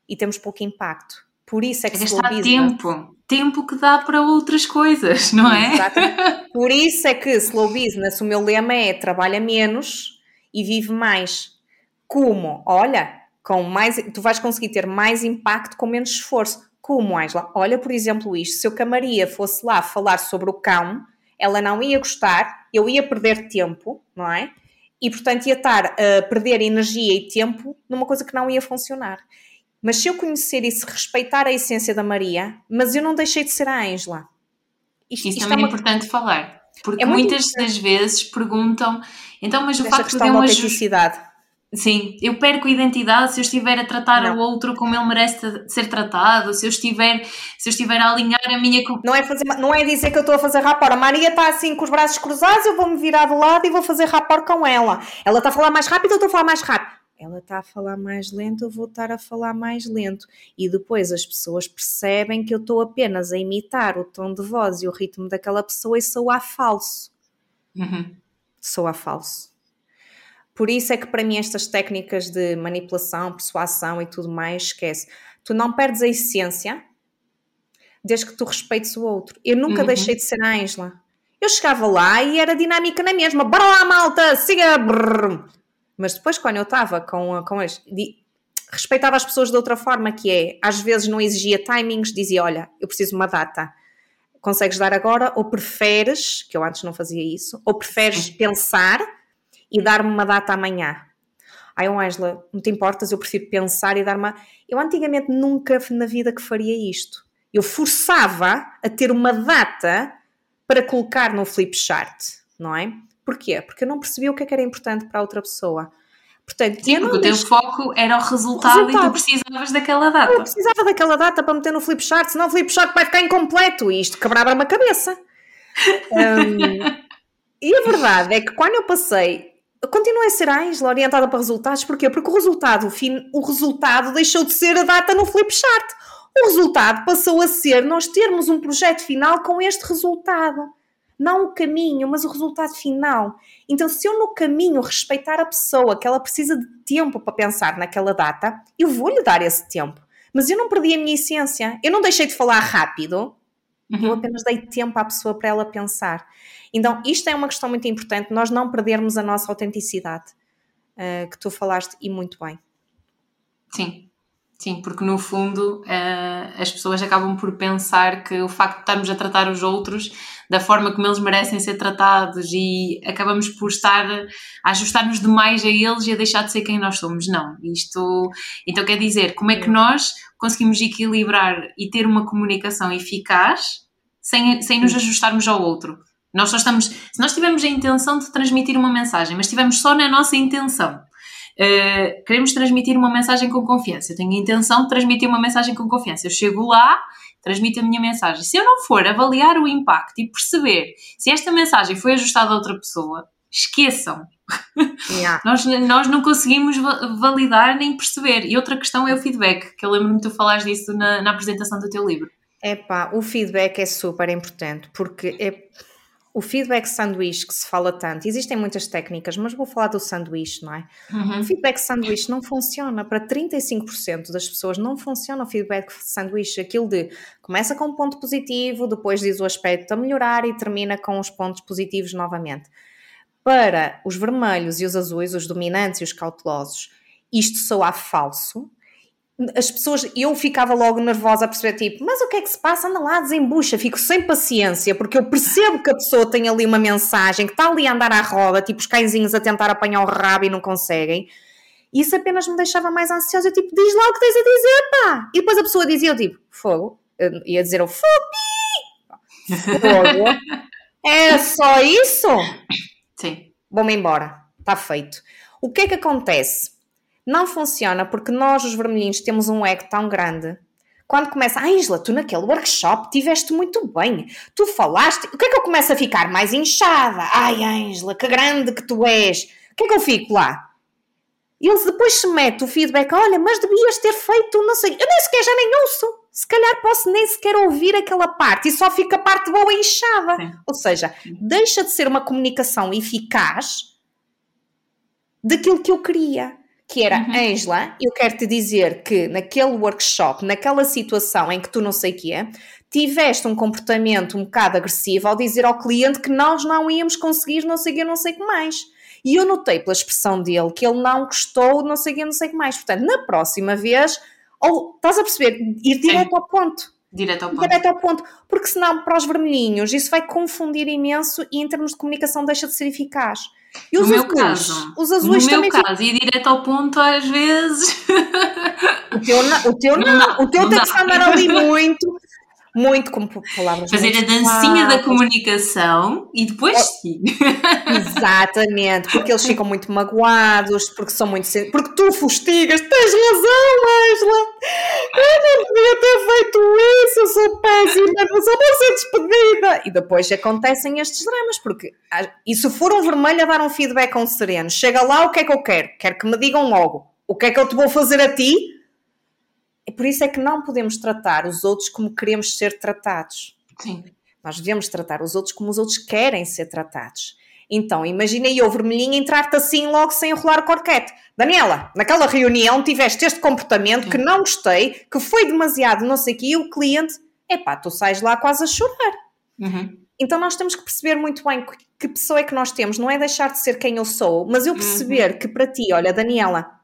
e temos pouco impacto. Por isso é que é gastar business, tempo, tempo que dá para outras coisas, não é? Exatamente. Por isso é que slow business, o meu lema é trabalha menos e vive mais. Como? Olha, com mais, tu vais conseguir ter mais impacto com menos esforço. Como, Angela? Olha, por exemplo, isto: se eu a Maria fosse lá falar sobre o cão, ela não ia gostar, eu ia perder tempo, não é? E portanto ia estar a perder energia e tempo numa coisa que não ia funcionar. Mas se eu conhecer e se respeitar a essência da Maria, mas eu não deixei de ser a Ângela. Isto, Isso isto também é, uma... importante falar. Porque é muitas das vezes perguntam, então, mas o facto de eu uma autenticidade. Sim, eu perco a identidade se eu estiver a tratar não. o outro como ele merece ser tratado, se eu estiver, se eu estiver a alinhar a minha. Não é, fazer, não é dizer que eu estou a fazer rapor. A Maria está assim com os braços cruzados, eu vou me virar do lado e vou fazer rapor com ela. Ela está a falar mais rápido, eu estou a falar mais rápido ela está a falar mais lento, eu vou estar a falar mais lento. E depois as pessoas percebem que eu estou apenas a imitar o tom de voz e o ritmo daquela pessoa e sou a falso. Uhum. Sou a falso. Por isso é que para mim estas técnicas de manipulação, persuasão e tudo mais, esquece. Tu não perdes a essência desde que tu respeites o outro. Eu nunca uhum. deixei de ser a Ângela. Eu chegava lá e era dinâmica na mesma. Bora lá, malta, siga! Brrr. Mas depois, quando eu estava com, com as. respeitava as pessoas de outra forma, que é, às vezes não exigia timings, dizia: Olha, eu preciso de uma data. Consegues dar agora? Ou preferes, que eu antes não fazia isso, ou preferes pensar e dar-me uma data amanhã? Ai, oh, Angela, não te importas? Eu prefiro pensar e dar uma. Eu antigamente nunca na vida que faria isto. Eu forçava a ter uma data para colocar no flip chart, não é? Porquê? Porque eu não percebia o que, é que era importante para a outra pessoa. Portanto, Sim, porque o teu foco era o resultado, o resultado, e tu precisavas daquela data. Eu precisava daquela data para meter no flip chart, senão o flip chart vai ficar incompleto e isto quebrava-me a cabeça. um, e a verdade é que quando eu passei, continuei a ser a Angela orientada para resultados, porquê? Porque o resultado, o resultado deixou de ser a data no flip chart. O resultado passou a ser nós termos um projeto final com este resultado não o caminho, mas o resultado final. Então, se eu no caminho respeitar a pessoa, que ela precisa de tempo para pensar naquela data, eu vou-lhe dar esse tempo. Mas eu não perdi a minha essência, eu não deixei de falar rápido, uhum. eu apenas dei tempo à pessoa para ela pensar. Então, isto é uma questão muito importante, nós não perdermos a nossa autenticidade, uh, que tu falaste e muito bem. Sim, Sim, porque no fundo uh, as pessoas acabam por pensar que o facto de estarmos a tratar os outros da forma como eles merecem ser tratados e acabamos por estar a ajustar-nos demais a eles e a deixar de ser quem nós somos. Não, isto. Então quer dizer, como é que nós conseguimos equilibrar e ter uma comunicação eficaz sem, sem nos ajustarmos ao outro? Nós só estamos. Se nós tivermos a intenção de transmitir uma mensagem, mas estivermos só na nossa intenção Uh, queremos transmitir uma mensagem com confiança. Eu tenho a intenção de transmitir uma mensagem com confiança. Eu chego lá, transmito a minha mensagem. Se eu não for avaliar o impacto e perceber se esta mensagem foi ajustada a outra pessoa, esqueçam. Yeah. nós, nós não conseguimos validar nem perceber. E outra questão é o feedback, que eu lembro-me de tu falares disso na, na apresentação do teu livro. Epá, o feedback é super importante porque é o feedback sanduíche que se fala tanto, existem muitas técnicas, mas vou falar do sanduíche, não é? Uhum. O feedback sanduíche não funciona. Para 35% das pessoas não funciona o feedback sanduíche. Aquilo de começa com um ponto positivo, depois diz o aspecto a melhorar e termina com os pontos positivos novamente. Para os vermelhos e os azuis, os dominantes e os cautelosos, isto soa falso, as pessoas, eu ficava logo nervosa a perceber, tipo, mas o que é que se passa? Anda lá, desembucha, fico sem paciência, porque eu percebo que a pessoa tem ali uma mensagem, que está ali a andar à roda, tipo os cãezinhos a tentar apanhar o rabo e não conseguem. isso apenas me deixava mais ansiosa. Eu tipo, diz lá o que tens a dizer, pá! E depois a pessoa dizia, eu tipo, fogo. Eu ia dizer o fogo. Fogo. É só isso? Sim. Vou-me embora. Está feito. O que é que acontece? Não funciona porque nós, os vermelhinhos, temos um ego tão grande. Quando começa, Ângela, tu naquele workshop tiveste muito bem, tu falaste, o que é que eu começo a ficar mais inchada? Ai, Ângela, que grande que tu és. O que é que eu fico lá? E eles depois se mete o feedback, olha, mas devias ter feito, não sei, eu nem sequer já nem ouço. Se calhar posso nem sequer ouvir aquela parte e só fica a parte boa inchada. Sim. Ou seja, deixa de ser uma comunicação eficaz daquilo que eu queria. Que era, uhum. Angela, eu quero te dizer que naquele workshop, naquela situação em que tu não sei o que é, tiveste um comportamento um bocado agressivo ao dizer ao cliente que nós não íamos conseguir não sei o que, não sei o que mais. E eu notei pela expressão dele que ele não gostou, não sei o que, não sei o que mais. Portanto, na próxima vez, ou estás a perceber, ir direto Sim. ao ponto. Direto ao ponto. Direto ao ponto. Porque senão, para os vermelhinhos, isso vai confundir imenso e em termos de comunicação deixa de ser eficaz. E os no azuis, meu caso, os azuis no meu caso, e direto ao ponto às vezes. O teu não, o teu, não, não, o teu tem que andar ali muito muito como palavras. Fazer a dancinha da comunicação e depois sim. Exatamente, porque eles ficam muito magoados, porque são muito. Porque tu fustigas, tens razão, Angela! Eu não devia ter feito isso, eu sou péssima, não sou para ser despedida! E depois acontecem estes dramas, porque. E se for um vermelho a dar um feedback a um sereno, chega lá, o que é que eu quero? Quero que me digam logo. O que é que eu te vou fazer a ti? É por isso é que não podemos tratar os outros como queremos ser tratados. Sim. Nós devemos tratar os outros como os outros querem ser tratados. Então, imaginei eu, vermelhinho, entrar-te assim logo sem enrolar o corquete. Daniela, naquela reunião tiveste este comportamento Sim. que não gostei, que foi demasiado não sei o que, e o cliente, epá, tu sais lá quase a chorar. Uhum. Então nós temos que perceber muito bem que pessoa é que nós temos, não é deixar de ser quem eu sou, mas eu perceber uhum. que para ti, olha, Daniela,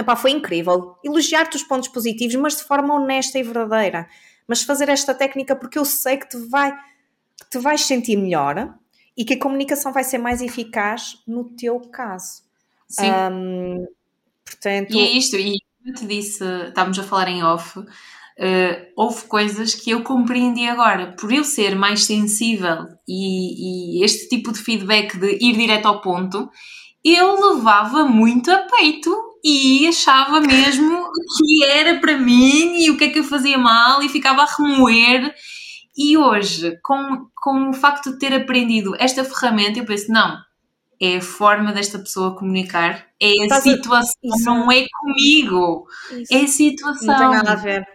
Epá, foi incrível. Elogiar-te os pontos positivos, mas de forma honesta e verdadeira. Mas fazer esta técnica porque eu sei que te, vai, que te vais sentir melhor e que a comunicação vai ser mais eficaz no teu caso. Sim. Um, portanto... E é isto, e como eu te disse, estávamos a falar em off, uh, houve coisas que eu compreendi agora. Por eu ser mais sensível e, e este tipo de feedback de ir direto ao ponto, eu levava muito a peito e achava mesmo que era para mim e o que é que eu fazia mal e ficava a remoer. E hoje, com, com o facto de ter aprendido esta ferramenta, eu penso: não, é a forma desta pessoa comunicar, é a Estás situação, a... não é comigo, isso. é a situação. Não tem nada a ver.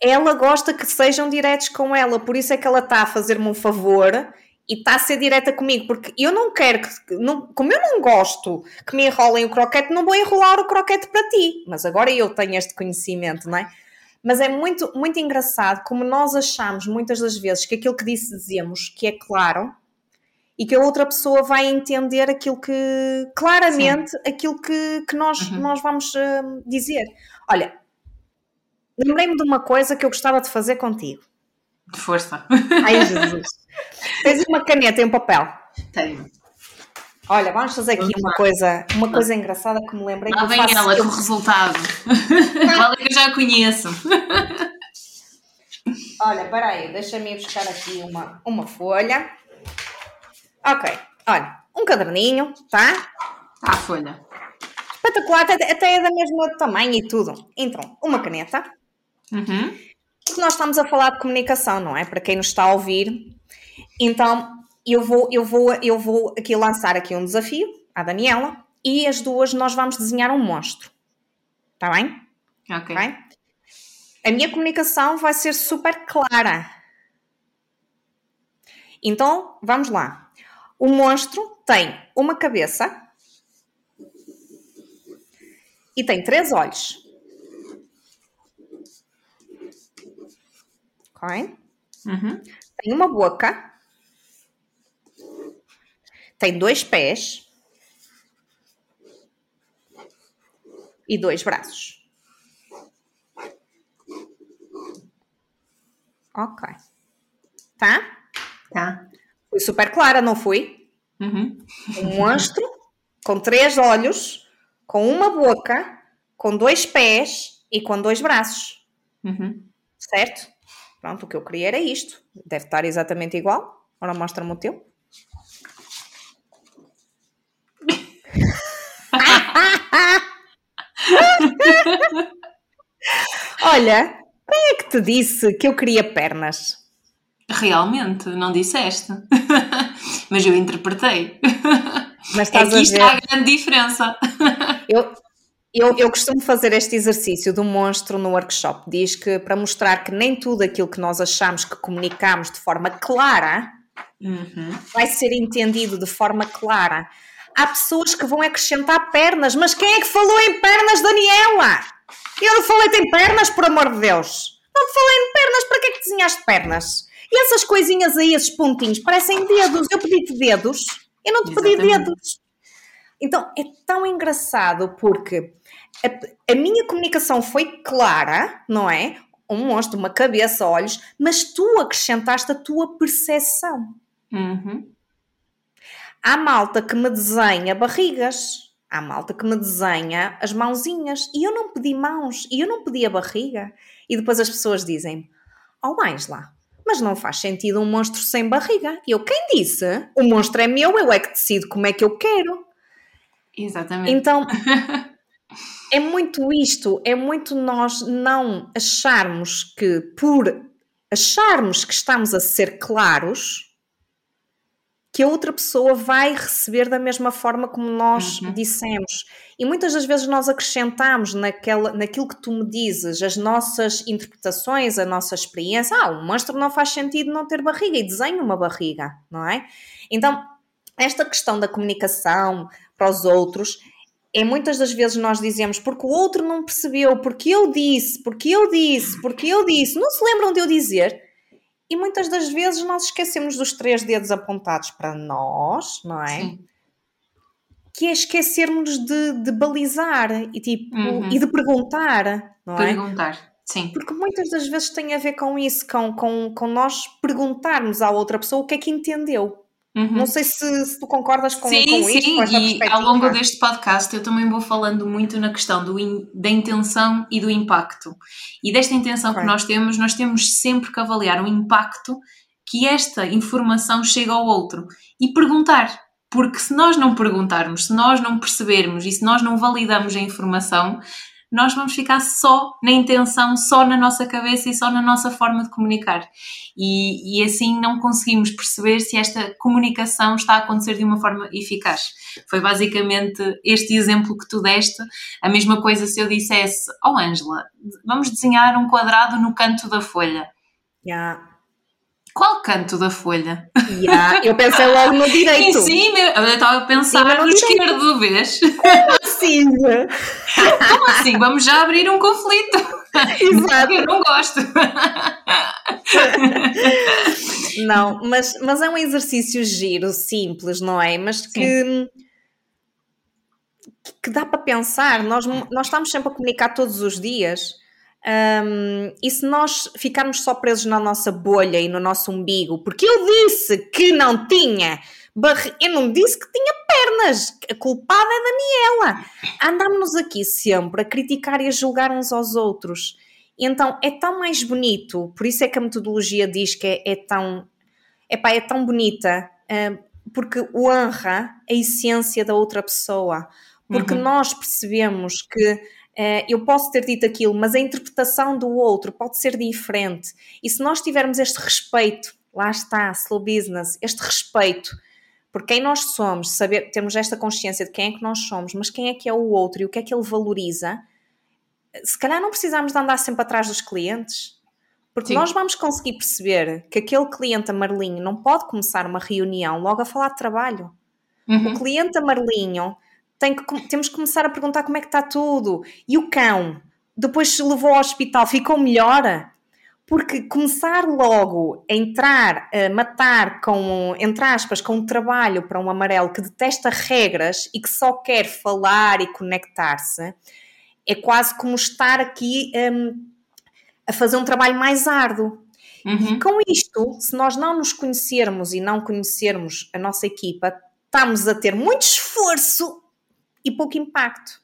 Ela gosta que sejam diretos com ela, por isso é que ela está a fazer-me um favor e está a ser direta comigo, porque eu não quero que, não, como eu não gosto que me enrolem o croquete, não vou enrolar o croquete para ti. Mas agora eu tenho este conhecimento, não é? Mas é muito, muito engraçado como nós achamos muitas das vezes que aquilo que dizemos que é claro e que a outra pessoa vai entender aquilo que, claramente, Sim. aquilo que, que nós, uhum. nós vamos uh, dizer. Olha, lembrei-me de uma coisa que eu gostava de fazer contigo. De força. Ai, Jesus. Tens uma caneta e um papel? Tenho. Olha, vamos fazer aqui uma coisa, uma coisa engraçada que me lembrei. Lá que vem ela com o resultado. Vale que eu já conheço. Olha, peraí, deixa-me buscar aqui uma, uma folha. Ok, olha, um caderninho, tá? Ah, folha. Espetacular, até, até é da mesma tamanho e tudo. Então, uma caneta. Uhum. Porque nós estamos a falar de comunicação, não é? Para quem nos está a ouvir, então, eu vou, eu vou, eu vou aqui lançar aqui um desafio à Daniela e as duas nós vamos desenhar um monstro. Está bem? Ok. A minha comunicação vai ser super clara. Então, vamos lá. O monstro tem uma cabeça e tem três olhos. Ok? Uhum. Tem uma boca tem dois pés e dois braços. Ok. Tá? Tá. Fui super clara, não fui? Uhum. Um monstro com três olhos, com uma boca, com dois pés e com dois braços. Uhum. Certo? Pronto, o que eu queria era isto. Deve estar exatamente igual. Ora, mostra-me o teu. Olha, quem é que te disse que eu queria pernas? Realmente, não disseste. Mas eu interpretei. Mas estás Aqui a está ver. a grande diferença. Eu, eu, eu costumo fazer este exercício do monstro no workshop. Diz que para mostrar que nem tudo aquilo que nós achamos que comunicamos de forma clara Uhum. vai ser entendido de forma clara. Há pessoas que vão acrescentar pernas, mas quem é que falou em pernas, Daniela? Eu não falei em pernas, por amor de Deus. Não te falei em pernas, para que é que desenhaste pernas? E essas coisinhas aí, esses pontinhos, parecem dedos. Eu pedi-te dedos, eu não te pedi Exatamente. dedos. Então é tão engraçado porque a, a minha comunicação foi clara, não é? Um monstro, uma cabeça, olhos, mas tu acrescentaste a tua percepção. Uhum. Há malta que me desenha barrigas, há malta que me desenha as mãozinhas e eu não pedi mãos e eu não pedi a barriga. E depois as pessoas dizem: Oh, lá, mas não faz sentido um monstro sem barriga. E eu, quem disse? O monstro é meu, eu é que decido como é que eu quero. Exatamente. Então, é muito isto, é muito nós não acharmos que por acharmos que estamos a ser claros, que a outra pessoa vai receber da mesma forma como nós Uhum. dissemos. E muitas das vezes nós acrescentamos naquela, naquilo que tu me dizes, as nossas interpretações, a nossa experiência. Ah, um monstro não faz sentido não ter barriga e desenha uma barriga, não é? Então, esta questão da comunicação para os outros é muitas das vezes nós dizemos porque o outro não percebeu, porque eu disse, porque eu disse, porque eu disse, não se lembram de eu dizer. E muitas das vezes nós esquecemos dos três dedos apontados para nós, não é? Sim. Que é esquecermos de, de balizar e, tipo, Uhum. e de perguntar, não é? Perguntar. Sim. Porque muitas das vezes tem a ver com isso, com, com, com nós perguntarmos à outra pessoa o que é que entendeu. Uhum. Não sei se, se tu concordas com, sim, com isto, sim, esta e ao longo deste podcast eu também vou falando muito na questão do in- da intenção e do impacto. E desta intenção Ok. que nós temos, nós temos sempre que avaliar o impacto que esta informação chega ao outro e perguntar. Porque se nós não perguntarmos, se nós não percebermos e se nós não validamos a informação, nós vamos ficar só na intenção, só na nossa cabeça e só na nossa forma de comunicar. E, e assim não conseguimos perceber se esta comunicação está a acontecer de uma forma eficaz. Foi basicamente este exemplo que tu deste. A mesma coisa se eu dissesse: Oh, Ângela, vamos desenhar um quadrado no canto da folha. Yeah. Qual canto da folha? Yeah. Eu pensei logo no direito. Em cima, eu estava a pensar Cima no esquerdo, vês? Precisa. Como assim? Vamos já abrir um conflito. Exato. Eu não gosto. Não, mas, mas é um exercício giro, simples, não é? Mas que, que dá para pensar. Nós, nós estamos sempre a comunicar todos os dias. Hum, e se nós ficarmos só presos na nossa bolha e no nosso umbigo, porque eu disse que não tinha, barri- eu não disse que tinha pernas, a culpada é Daniela. Andámos aqui sempre a criticar e a julgar uns aos outros. E então é tão mais bonito, por isso é que a metodologia diz que é, é tão epá, é tão bonita, hum, porque honra a essência da outra pessoa. Porque Uhum. nós percebemos que eu posso ter dito aquilo, mas a interpretação do outro pode ser diferente. E se nós tivermos este respeito, lá está, slow business, este respeito por quem nós somos, saber, termos esta consciência de quem é que nós somos, mas quem é que é o outro e o que é que ele valoriza, se calhar não precisamos de andar sempre atrás dos clientes. Porque Sim. nós vamos conseguir perceber que aquele cliente amarelinho não pode começar uma reunião logo a falar de trabalho. Uhum. O cliente amarelinho que, temos que começar a perguntar como é que está tudo. E o cão, depois se levou ao hospital, ficou melhor? Porque começar logo a entrar, a matar com, entre aspas, com um trabalho para um amarelo que detesta regras e que só quer falar e conectar-se, é quase como estar aqui hum, a fazer um trabalho mais árduo. Uhum. Com isto, se nós não nos conhecermos e não conhecermos a nossa equipa, estamos a ter muito esforço e pouco impacto.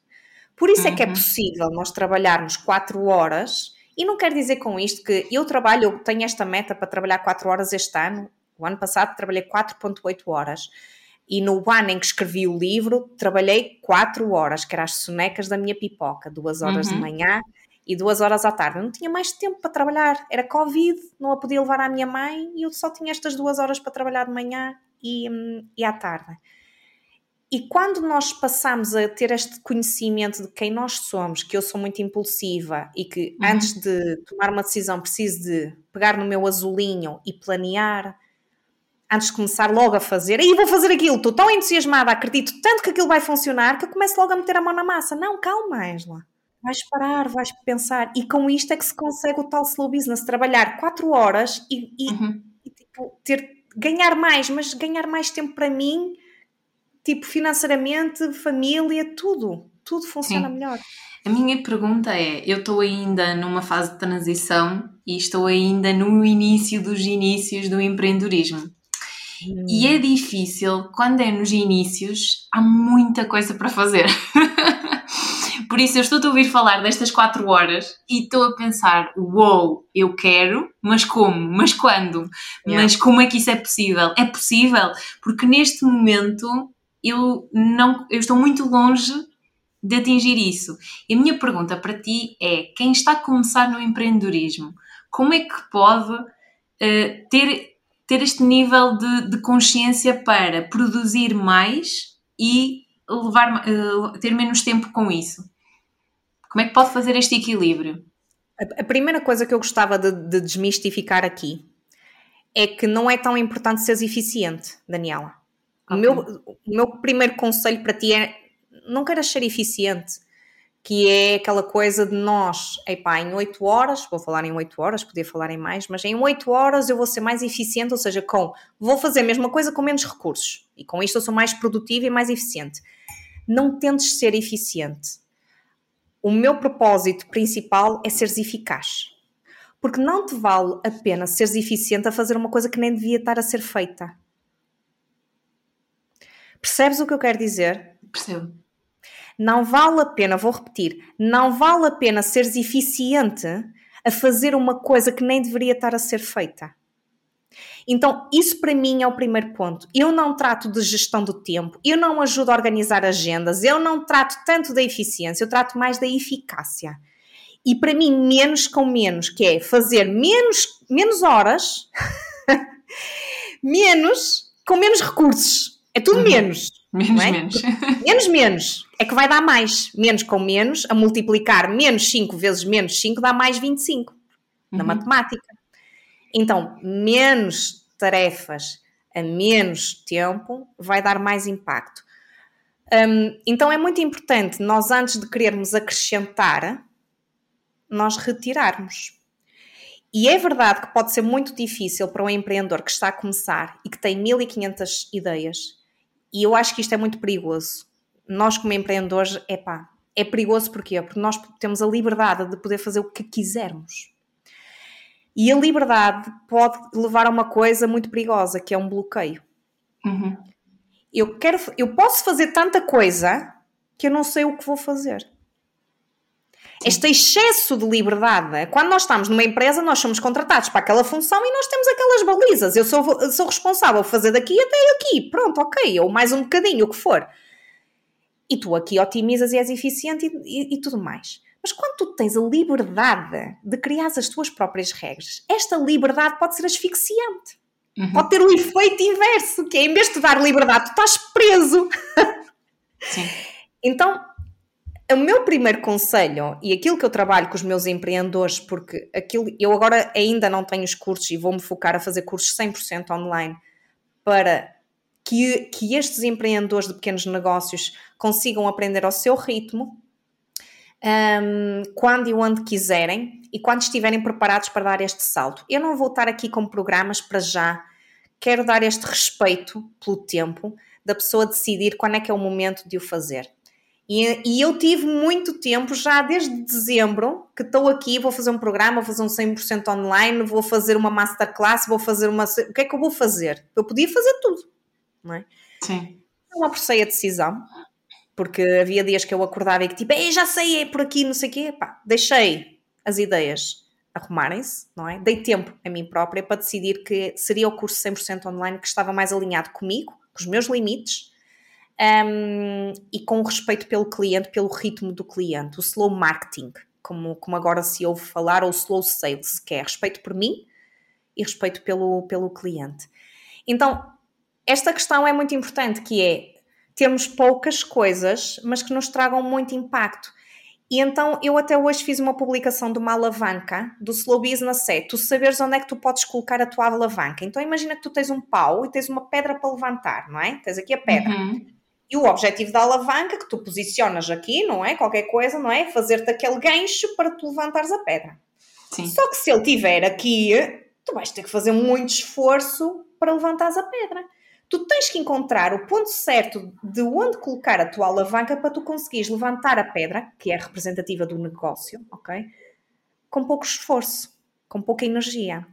Por isso uhum. é que é uhum. possível nós trabalharmos 4 horas, e não quer dizer com isto que eu trabalho, eu tenho esta meta para trabalhar 4 horas este ano, o ano passado trabalhei 4.8 horas. E no ano em que escrevi o livro, trabalhei 4 horas, que eram as sonecas da minha pipoca, duas horas uhum. de manhã e duas horas à tarde. Eu não tinha mais tempo para trabalhar, era Covid, não a podia levar à minha mãe e eu só tinha estas duas horas para trabalhar de manhã e, hum, e à tarde. E quando nós passamos a ter este conhecimento de quem nós somos, que eu sou muito impulsiva e que uhum. antes de tomar uma decisão preciso de pegar no meu azulinho e planear, antes de começar logo a fazer, aí vou fazer aquilo, estou tão entusiasmada, acredito tanto que aquilo vai funcionar que eu começo logo a meter a mão na massa. Não, calma, Angela. Vais parar, vais pensar. E com isto é que se consegue o tal slow business, trabalhar 4 horas e, e, uhum. e tipo, ter, ganhar mais, mas ganhar mais tempo para mim, tipo financeiramente, família, tudo. Tudo funciona Sim. melhor. A minha pergunta é: eu estou ainda numa fase de transição e estou ainda no início dos inícios do empreendedorismo. Hum. E é difícil, quando é nos inícios, há muita coisa para fazer. Por isso eu estou a ouvir falar destas 4 horas e estou a pensar: uou, wow, eu quero, mas como? Mas quando? Yeah. Mas como é que isso é possível? É possível porque neste momento eu, não, eu estou muito longe de atingir isso. E a minha pergunta para ti é: quem está a começar no empreendedorismo, como é que pode uh, ter ter este nível de, de consciência para produzir mais e levar, uh, ter menos tempo com isso? Como é que pode fazer este equilíbrio? A, primeira coisa que eu gostava de, de, desmistificar aqui é que não é tão importante seres eficiente, Daniela. Okay. O, meu, o meu primeiro conselho para ti é não queiras ser eficiente que é aquela coisa de nós, epá, em 8 horas, vou falar em 8 horas, podia falar em mais, mas em 8 horas eu vou ser mais eficiente, ou seja, com vou fazer a mesma coisa com menos recursos e com isto eu sou mais produtiva e mais eficiente. Não tentes ser eficiente. O meu propósito principal é seres eficaz. Porque não te vale a pena seres eficiente a fazer uma coisa que nem devia estar a ser feita. Percebes o que eu quero dizer? Percebo não vale a pena, vou repetir, não vale a pena seres eficiente a fazer uma coisa que nem deveria estar a ser feita. Então, isso para mim é o primeiro ponto. Eu não trato de gestão do tempo, eu não ajudo a organizar agendas, eu não trato tanto da eficiência, eu trato mais da eficácia. E para mim, menos com menos, que é fazer menos, menos horas, menos com menos recursos. É tudo uhum. menos. Menos, é? menos. menos, menos. É que vai dar mais. Menos com menos, a multiplicar menos 5 vezes menos 5 dá mais 25 uhum. na matemática. Então, menos tarefas a menos tempo vai dar mais impacto. Um, então é muito importante nós, antes de querermos acrescentar, nós retirarmos. E é verdade que pode ser muito difícil para um empreendedor que está a começar e que tem 1500 ideias e eu acho que isto é muito perigoso. Nós, como empreendedores, é pá, é perigoso porquê? Porque nós temos a liberdade de poder fazer o que quisermos. E a liberdade pode levar a uma coisa muito perigosa, que é um bloqueio. Uhum. Eu, quero, eu posso fazer tanta coisa que eu não sei o que vou fazer. Este excesso de liberdade, quando nós estamos numa empresa, nós somos contratados para aquela função e nós temos aquelas balizas. Eu sou, sou responsável por fazer daqui até aqui, pronto, ok, ou mais um bocadinho, o que for. E tu aqui otimizas e és eficiente e, e, e tudo mais. Mas quando tu tens a liberdade de criar as tuas próprias regras, esta liberdade pode ser asfixiante. Uhum. Pode ter o um efeito inverso, que é em vez de dar liberdade, tu estás preso. Sim. então, o meu primeiro conselho e aquilo que eu trabalho com os meus empreendedores, porque aquilo, eu agora ainda não tenho os cursos e vou-me focar a fazer cursos 100% online para que, que estes empreendedores de pequenos negócios consigam aprender ao seu ritmo, um, quando e onde quiserem e quando estiverem preparados para dar este salto. Eu não vou estar aqui com programas para já, quero dar este respeito pelo tempo da pessoa decidir quando é que é o momento de o fazer. E, e, eu tive muito tempo, já desde dezembro, que estou aqui, vou fazer um programa, vou fazer um 100% online, vou fazer uma masterclass, vou fazer uma. O que é que eu vou fazer? Eu podia fazer tudo, não é? Sim. Não apressei a decisão. Porque havia dias que eu acordava e que tipo, Ei, já sei, é por aqui, não sei o quê. Pá, deixei as ideias arrumarem-se, não é? Dei tempo a mim própria para decidir que seria o curso 100% online que estava mais alinhado comigo, com os meus limites um, e com respeito pelo cliente, pelo ritmo do cliente, o slow marketing, como, como agora se ouve falar, ou slow sales, que é respeito por mim e respeito pelo, pelo cliente. Então, esta questão é muito importante, que é termos poucas coisas, mas que nos tragam muito impacto. E então eu até hoje fiz uma publicação de uma alavanca do Slow Business é tu saberes onde é que tu podes colocar a tua alavanca. Então imagina que tu tens um pau e tens uma pedra para levantar, não é? Tens aqui a pedra. Uhum. E o objetivo da alavanca que tu posicionas aqui, não é? Qualquer coisa, não é? Fazer-te aquele gancho para tu levantares a pedra. Sim. Só que se ele estiver aqui, tu vais ter que fazer muito esforço para levantares a pedra tu tens que encontrar o ponto certo de onde colocar a tua alavanca para tu conseguires levantar a pedra, que é representativa do negócio, ok? Com pouco esforço, com pouca energia.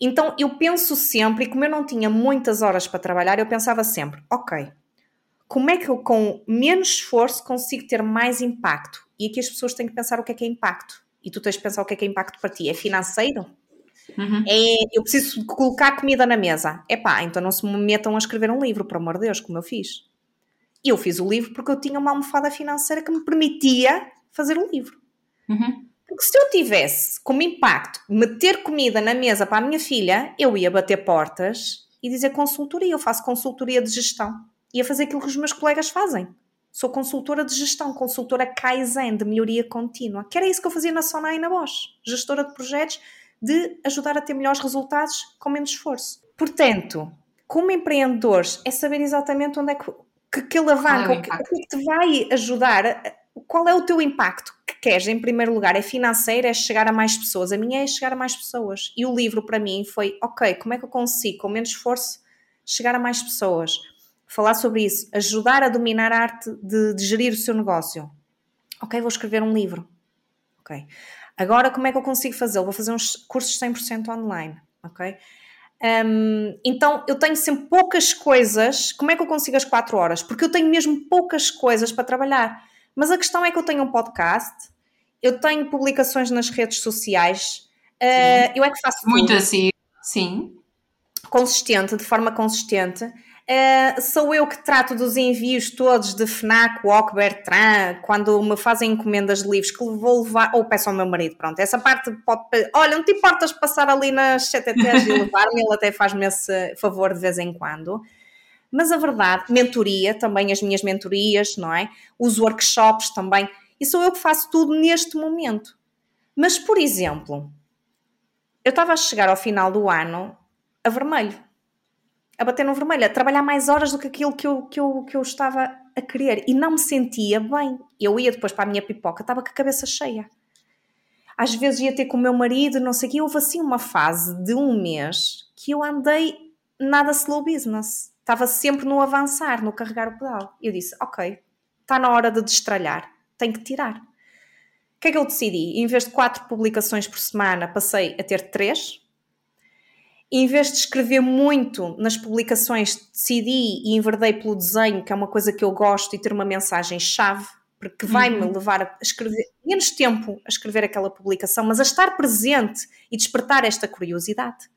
Então eu penso sempre, e como eu não tinha muitas horas para trabalhar, eu pensava sempre, ok, como é que eu com menos esforço consigo ter mais impacto? E aqui as pessoas têm que pensar o que é que é impacto. E tu tens que pensar o que é que é impacto para ti. É financeiro? Uhum. É, eu preciso colocar comida na mesa. É pá, então não se me metam a escrever um livro, por amor de Deus, como eu fiz. Eu fiz o livro porque eu tinha uma almofada financeira que me permitia fazer o livro. Uhum. Porque se eu tivesse como impacto meter comida na mesa para a minha filha, eu ia bater portas e dizer consultoria. Eu faço consultoria de gestão. Ia fazer aquilo que os meus colegas fazem. Sou consultora de gestão, consultora Kaizen, de melhoria contínua. Que era isso que eu fazia na Sonai e na Bosch. Gestora de projetos de ajudar a ter melhores resultados com menos esforço. Portanto, como empreendedores, é saber exatamente onde é que, que, que alavanca, é o, que, o que te vai ajudar, qual é o teu impacto que queres, em primeiro lugar, é financeiro, é chegar a mais pessoas. A minha é chegar a mais pessoas. E o livro para mim foi, ok, como é que eu consigo, com menos esforço, chegar a mais pessoas? Falar sobre isso, ajudar a dominar a arte de, de gerir o seu negócio. Ok, vou escrever um livro. Ok. Agora, como é que eu consigo fazê-lo? Vou fazer uns cursos 100% online, ok? Um, então, eu tenho sempre poucas coisas. Como é que eu consigo as 4 horas? Porque eu tenho mesmo poucas coisas para trabalhar. Mas a questão é que eu tenho um podcast, eu tenho publicações nas redes sociais, uh, eu é que faço Muito tudo. assim, sim. Consistente, de forma consistente. Uh, sou eu que trato dos envios todos de FNAC, WOC, Bertrand, quando me fazem encomendas de livros que vou levar, ou peço ao meu marido, pronto, essa parte pode, olha, não te importas passar ali nas CTTs e levar-me, ele até faz-me esse favor de vez em quando. Mas a verdade, mentoria, também as minhas mentorias, não é? Os workshops também, e sou eu que faço tudo neste momento. Mas, por exemplo, eu estava a chegar ao final do ano a vermelho a bater no vermelho, a trabalhar mais horas do que aquilo que eu, que eu, que eu estava a querer e não me sentia bem. Eu ia depois para a minha pipoca, estava com a cabeça cheia. Às vezes ia ter com o meu marido, não sei o quê. Houve assim uma fase de um mês que eu andei nada slow business. Estava sempre no avançar, no carregar o pedal. Eu disse: Ok, está na hora de destralhar, tenho que tirar. O que é que eu decidi? Em vez de quatro publicações por semana, passei a ter três em vez de escrever muito nas publicações, decidi e enverdei pelo desenho, que é uma coisa que eu gosto, e ter uma mensagem-chave, porque vai-me uhum. levar a escrever menos tempo a escrever aquela publicação, mas a estar presente e despertar esta curiosidade.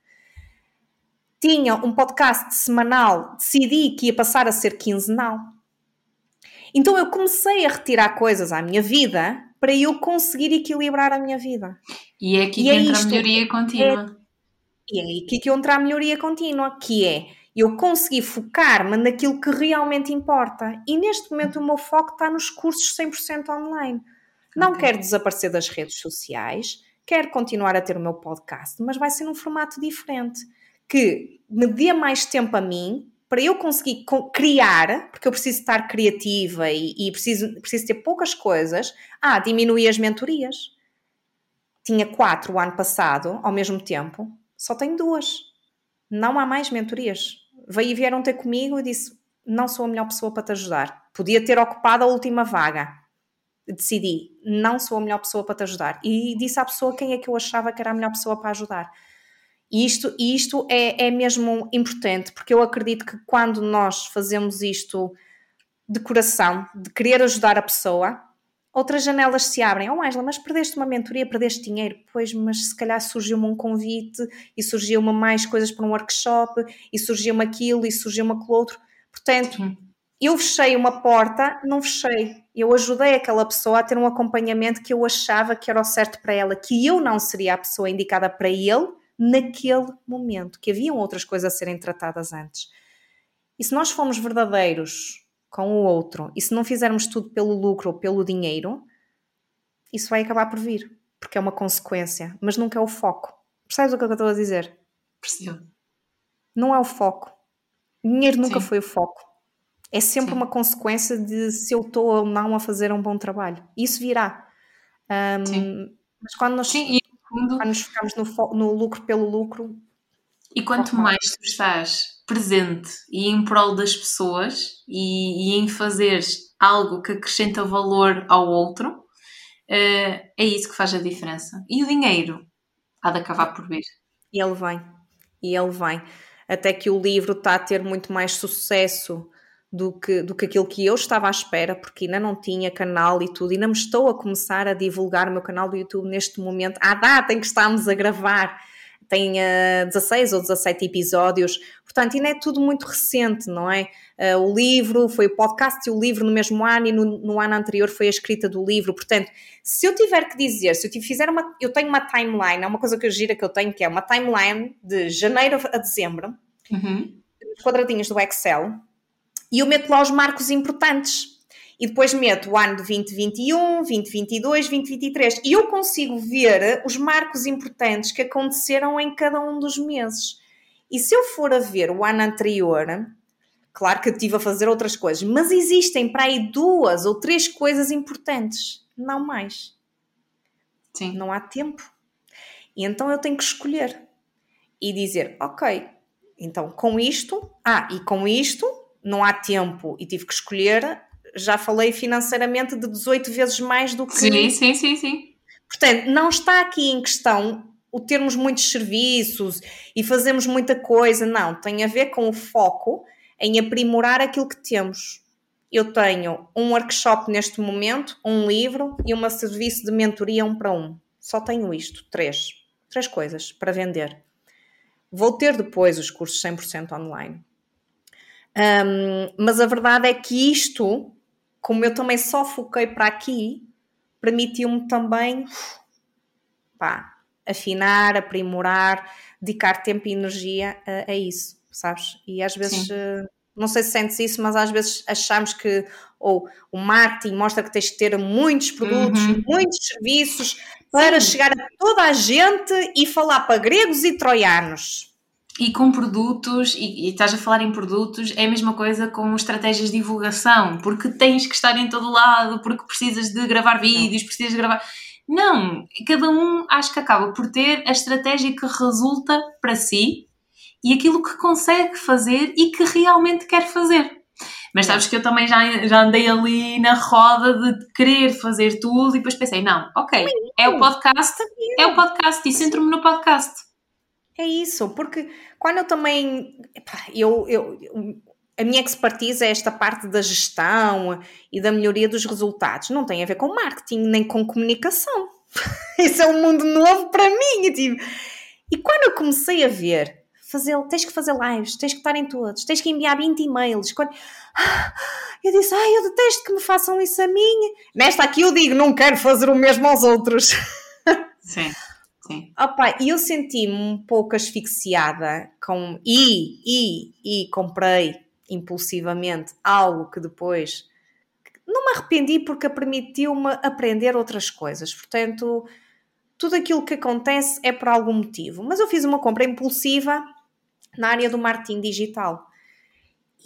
Tinha um podcast semanal, decidi que ia passar a ser quinzenal. Então eu comecei a retirar coisas à minha vida para eu conseguir equilibrar a minha vida. E é aqui e que é entra a melhoria contínua. É, e é aí que entra a melhoria contínua, que é eu conseguir focar-me naquilo que realmente importa. E neste momento o meu foco está nos cursos 100% online. Não okay. quero desaparecer das redes sociais, quero continuar a ter o meu podcast, mas vai ser num formato diferente, que me dê mais tempo a mim para eu conseguir criar, porque eu preciso estar criativa e, e preciso, preciso ter poucas coisas. Ah, diminuir as mentorias. Tinha quatro o ano passado, ao mesmo tempo, só tenho duas. Não há mais mentorias. Veio e vieram ter comigo e disse: Não sou a melhor pessoa para te ajudar. Podia ter ocupado a última vaga. Decidi: Não sou a melhor pessoa para te ajudar. E disse à pessoa quem é que eu achava que era a melhor pessoa para ajudar. E isto, isto é, é mesmo importante, porque eu acredito que quando nós fazemos isto de coração, de querer ajudar a pessoa, outras janelas se abrem. Oh, Angela, mas perdeste uma mentoria, perdeste dinheiro. Pois, mas se calhar surgiu-me um convite e surgiu-me mais coisas para um workshop e surgiu-me aquilo e surgiu-me aquilo outro. Portanto, Sim. eu fechei uma porta, não fechei. Eu ajudei aquela pessoa a ter um acompanhamento que eu achava que era o certo para ela, que eu não seria a pessoa indicada para ele naquele momento, que haviam outras coisas a serem tratadas antes. E se nós formos verdadeiros com o outro e se não fizermos tudo pelo lucro ou pelo dinheiro, isso vai acabar por vir, porque é uma consequência, mas nunca é o foco. Percebes o que eu estou a dizer? Percebo. Não é o foco. Dinheiro nunca Sim. foi o foco. É sempre Sim. uma consequência de se eu estou ou não a fazer um bom trabalho. Isso virá. Um, mas quando nós, Sim, quando nos focamos no, no lucro pelo lucro. E quanto mais tu estás presente e em prol das pessoas e, e em fazer algo que acrescenta valor ao outro, uh, é isso que faz a diferença. E o dinheiro há de acabar por vir. E ele vem, e ele vem. Até que o livro está a ter muito mais sucesso do que, do que aquilo que eu estava à espera, porque ainda não tinha canal e tudo, ainda me estou a começar a divulgar o meu canal do YouTube neste momento, à data em que estamos a gravar tem uh, 16 ou 17 episódios, portanto, ainda é tudo muito recente, não é? Uh, o livro, foi o podcast e o livro no mesmo ano e no, no, ano anterior foi a escrita do livro, portanto, se eu tiver que dizer, se eu fizer uma, eu tenho uma timeline, é uma coisa que eu gira que eu tenho, que é uma timeline de janeiro a dezembro, uhum. quadradinhos do Excel, e eu meto lá os marcos importantes e depois meto o ano de 2021, 2022, 2023 e eu consigo ver os marcos importantes que aconteceram em cada um dos meses. E se eu for a ver o ano anterior, claro que estive a fazer outras coisas, mas existem para aí duas ou três coisas importantes, não mais. Sim. Não há tempo. E então eu tenho que escolher e dizer, ok, então com isto, ah, e com isto não há tempo e tive que escolher, já falei financeiramente de 18 vezes mais do que. Sim, sim, sim, sim. Portanto, não está aqui em questão o termos muitos serviços e fazermos muita coisa, não. Tem a ver com o foco em aprimorar aquilo que temos. Eu tenho um workshop neste momento, um livro e um serviço de mentoria um para um. Só tenho isto, três. Três coisas para vender. Vou ter depois os cursos 100% online. Um, mas a verdade é que isto como eu também só foquei para aqui, permitiu-me também pá, afinar, aprimorar, dedicar tempo e energia a, a isso, sabes? E às vezes, uh, não sei se sentes isso, mas às vezes achamos que ou o marketing mostra que tens que ter muitos produtos, uhum. muitos serviços para Sim. chegar a toda a gente e falar para gregos e troianos. E com produtos, e, e, estás a falar em produtos, é a mesma coisa com estratégias de divulgação, porque tens que estar em todo lado, porque precisas de gravar vídeos, precisas de gravar. Não, cada um acho que acaba por ter a estratégia que resulta para si e aquilo que consegue fazer e que realmente quer fazer. Mas sabes que eu também já, já andei ali na roda de querer fazer tudo e depois pensei, não, ok, é o podcast, é o podcast e centro-me no podcast. É isso, porque quando eu também. Epá, eu, eu, a minha expertise é esta parte da gestão e da melhoria dos resultados. Não tem a ver com marketing nem com comunicação. Isso é um mundo novo para mim. Tipo. E quando eu comecei a ver, fazer, tens que fazer lives, tens que estar em todos, tens que enviar 20 e-mails. Quando... Eu disse, ai, eu detesto que me façam isso a mim. Nesta aqui eu digo, não quero fazer o mesmo aos outros. Sim. Sim. Opa, e eu senti-me um pouco asfixiada com e, e, e comprei impulsivamente algo que depois não me arrependi porque permitiu-me aprender outras coisas. Portanto, tudo aquilo que acontece é por algum motivo. Mas eu fiz uma compra impulsiva na área do marketing digital.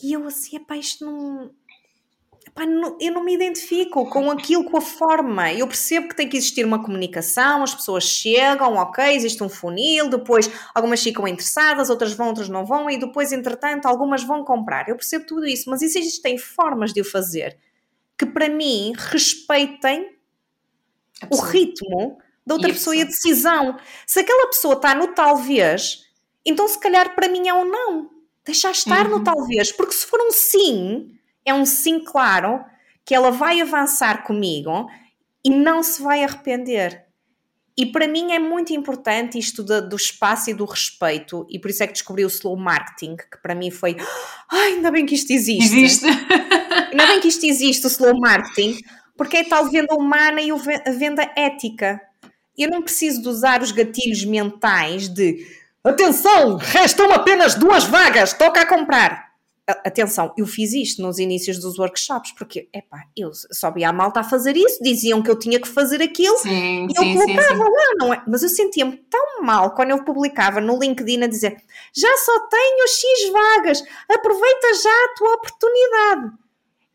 E eu assim, epá, isto não, eu não me identifico com aquilo, com a forma. Eu percebo que tem que existir uma comunicação, as pessoas chegam, ok, existe um funil, depois algumas ficam interessadas, outras vão, outras não vão, e depois, entretanto, algumas vão comprar. Eu percebo tudo isso, mas existem formas de o fazer que, para mim, respeitem o ritmo da outra pessoa e a decisão. Se aquela pessoa está no talvez, então se calhar para mim é um não. Deixar estar uhum. no talvez, porque se for um sim, é um sim claro que ela vai avançar comigo e não se vai arrepender. E para mim é muito importante isto do, do espaço e do respeito, e por isso é que descobri o slow marketing, que para mim foi ai, ainda bem que isto existe. Existe. ainda bem que isto existe, o slow marketing, porque é tal venda humana e a venda ética. Eu não preciso de usar os gatilhos mentais de atenção, restam apenas duas vagas, toca a comprar atenção, eu fiz isto nos inícios dos workshops, porque, epá, eu só via a malta a fazer isso, diziam que eu tinha que fazer aquilo, sim, e eu sim, colocava sim, lá, não é? Mas eu sentia-me tão mal quando eu publicava no LinkedIn a dizer já só tenho X vagas, aproveita já a tua oportunidade.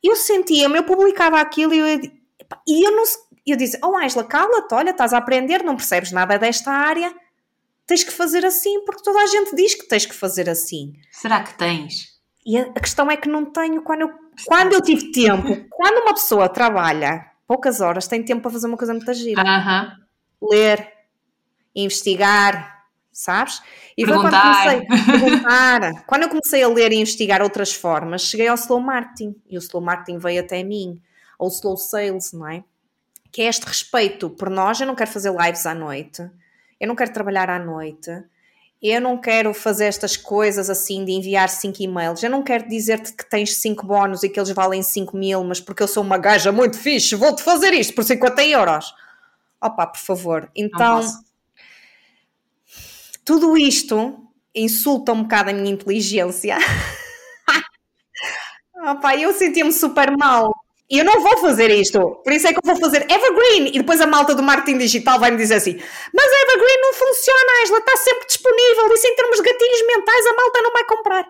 Eu sentia-me, eu publicava aquilo e eu, epá, e eu não eu dizia, oh Angela, cala-te, olha, estás a aprender, não percebes nada desta área, tens que fazer assim, porque toda a gente diz que tens que fazer assim. Será que tens? E a, questão é que não tenho quando eu, quando eu tive tempo. Quando uma pessoa trabalha poucas horas, tem tempo para fazer uma coisa muito gira. Uh -huh. Ler, investigar, sabes? E perguntar. Quando, comecei, perguntar. quando eu comecei a ler e investigar outras formas, cheguei ao slow marketing. E o slow marketing veio até mim. Ou slow sales, não é? Que é este respeito por nós. Eu não quero fazer lives à noite. Eu não quero trabalhar à noite eu não quero fazer estas coisas assim de enviar 5 e-mails. Eu não quero dizer-te que tens 5 bónus e que eles valem 5 mil, mas porque eu sou uma gaja muito fixe, vou-te fazer isto por 50 euros. Opa, por favor. Então, tudo isto insulta um bocado a minha inteligência. Opa, eu sentia-me super mal e eu não vou fazer isto. Por isso é que eu vou fazer Evergreen. E depois a malta do marketing digital vai me dizer assim: Mas Evergreen não funciona, Angela, está sempre disponível. Isso em termos de gatilhos mentais, a malta não vai comprar.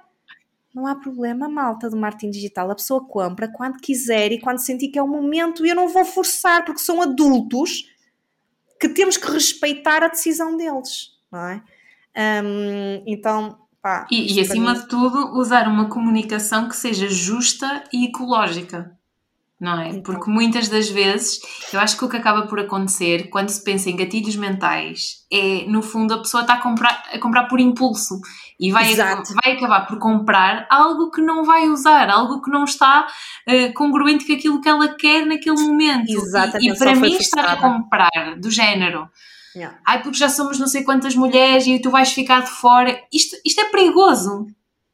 Não há problema, malta do marketing digital. A pessoa compra quando quiser e quando sentir que é o momento. E eu não vou forçar, porque são adultos que temos que respeitar a decisão deles. Não é? Um, então, pá. E, e acima mim... de tudo, usar uma comunicação que seja justa e ecológica não é? Porque muitas das vezes eu acho que o que acaba por acontecer quando se pensa em gatilhos mentais é, no fundo, a pessoa está a comprar, a comprar por impulso e vai, vai acabar por comprar algo que não vai usar, algo que não está uh, congruente com aquilo que ela quer naquele momento. Exatamente. E, e para mim, estar a comprar do género. Yeah. Ai, porque já somos não sei quantas mulheres e tu vais ficar de fora. Isto, isto é perigoso.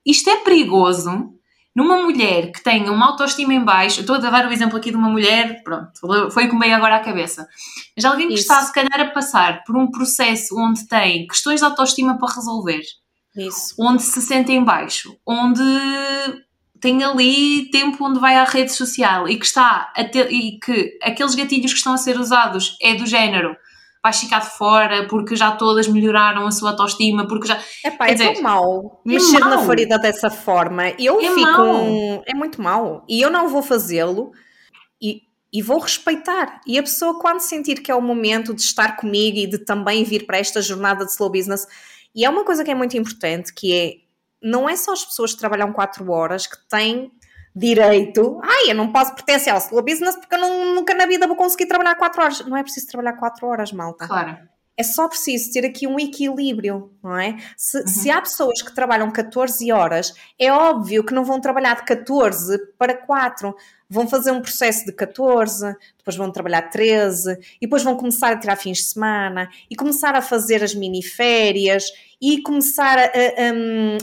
Isto é perigoso numa mulher que tenha uma autoestima em baixo, estou a dar o exemplo aqui de uma mulher, pronto, foi com meio agora à cabeça, mas alguém que Isso. está se calhar a passar por um processo onde tem questões de autoestima para resolver, Isso. onde se sente em baixo, onde tem ali tempo onde vai à rede social e que está ter, e que aqueles gatilhos que estão a ser usados é do género vais ficar de fora porque já todas melhoraram a sua autoestima, porque já. Epá, é dizer, tão mau é mexer mau. na ferida dessa forma. Eu é fico. Mau. É muito mau. E eu não vou fazê-lo e, e vou respeitar. E a pessoa, quando sentir que é o momento de estar comigo e de também vir para esta jornada de slow business, e é uma coisa que é muito importante, que é não é só as pessoas que trabalham 4 horas que têm direito. Ai, eu não posso pertencer ao slow business porque eu não, nunca na vida vou conseguir trabalhar 4 horas. Não é preciso trabalhar 4 horas, malta. Claro. É só preciso ter aqui um equilíbrio, não é? Se, uhum. se há pessoas que trabalham 14 horas, é óbvio que não vão trabalhar de 14 para 4 vão fazer um processo de 14, depois vão trabalhar 13, e depois vão começar a tirar fins de semana, e começar a fazer as mini-férias, e começar a, a,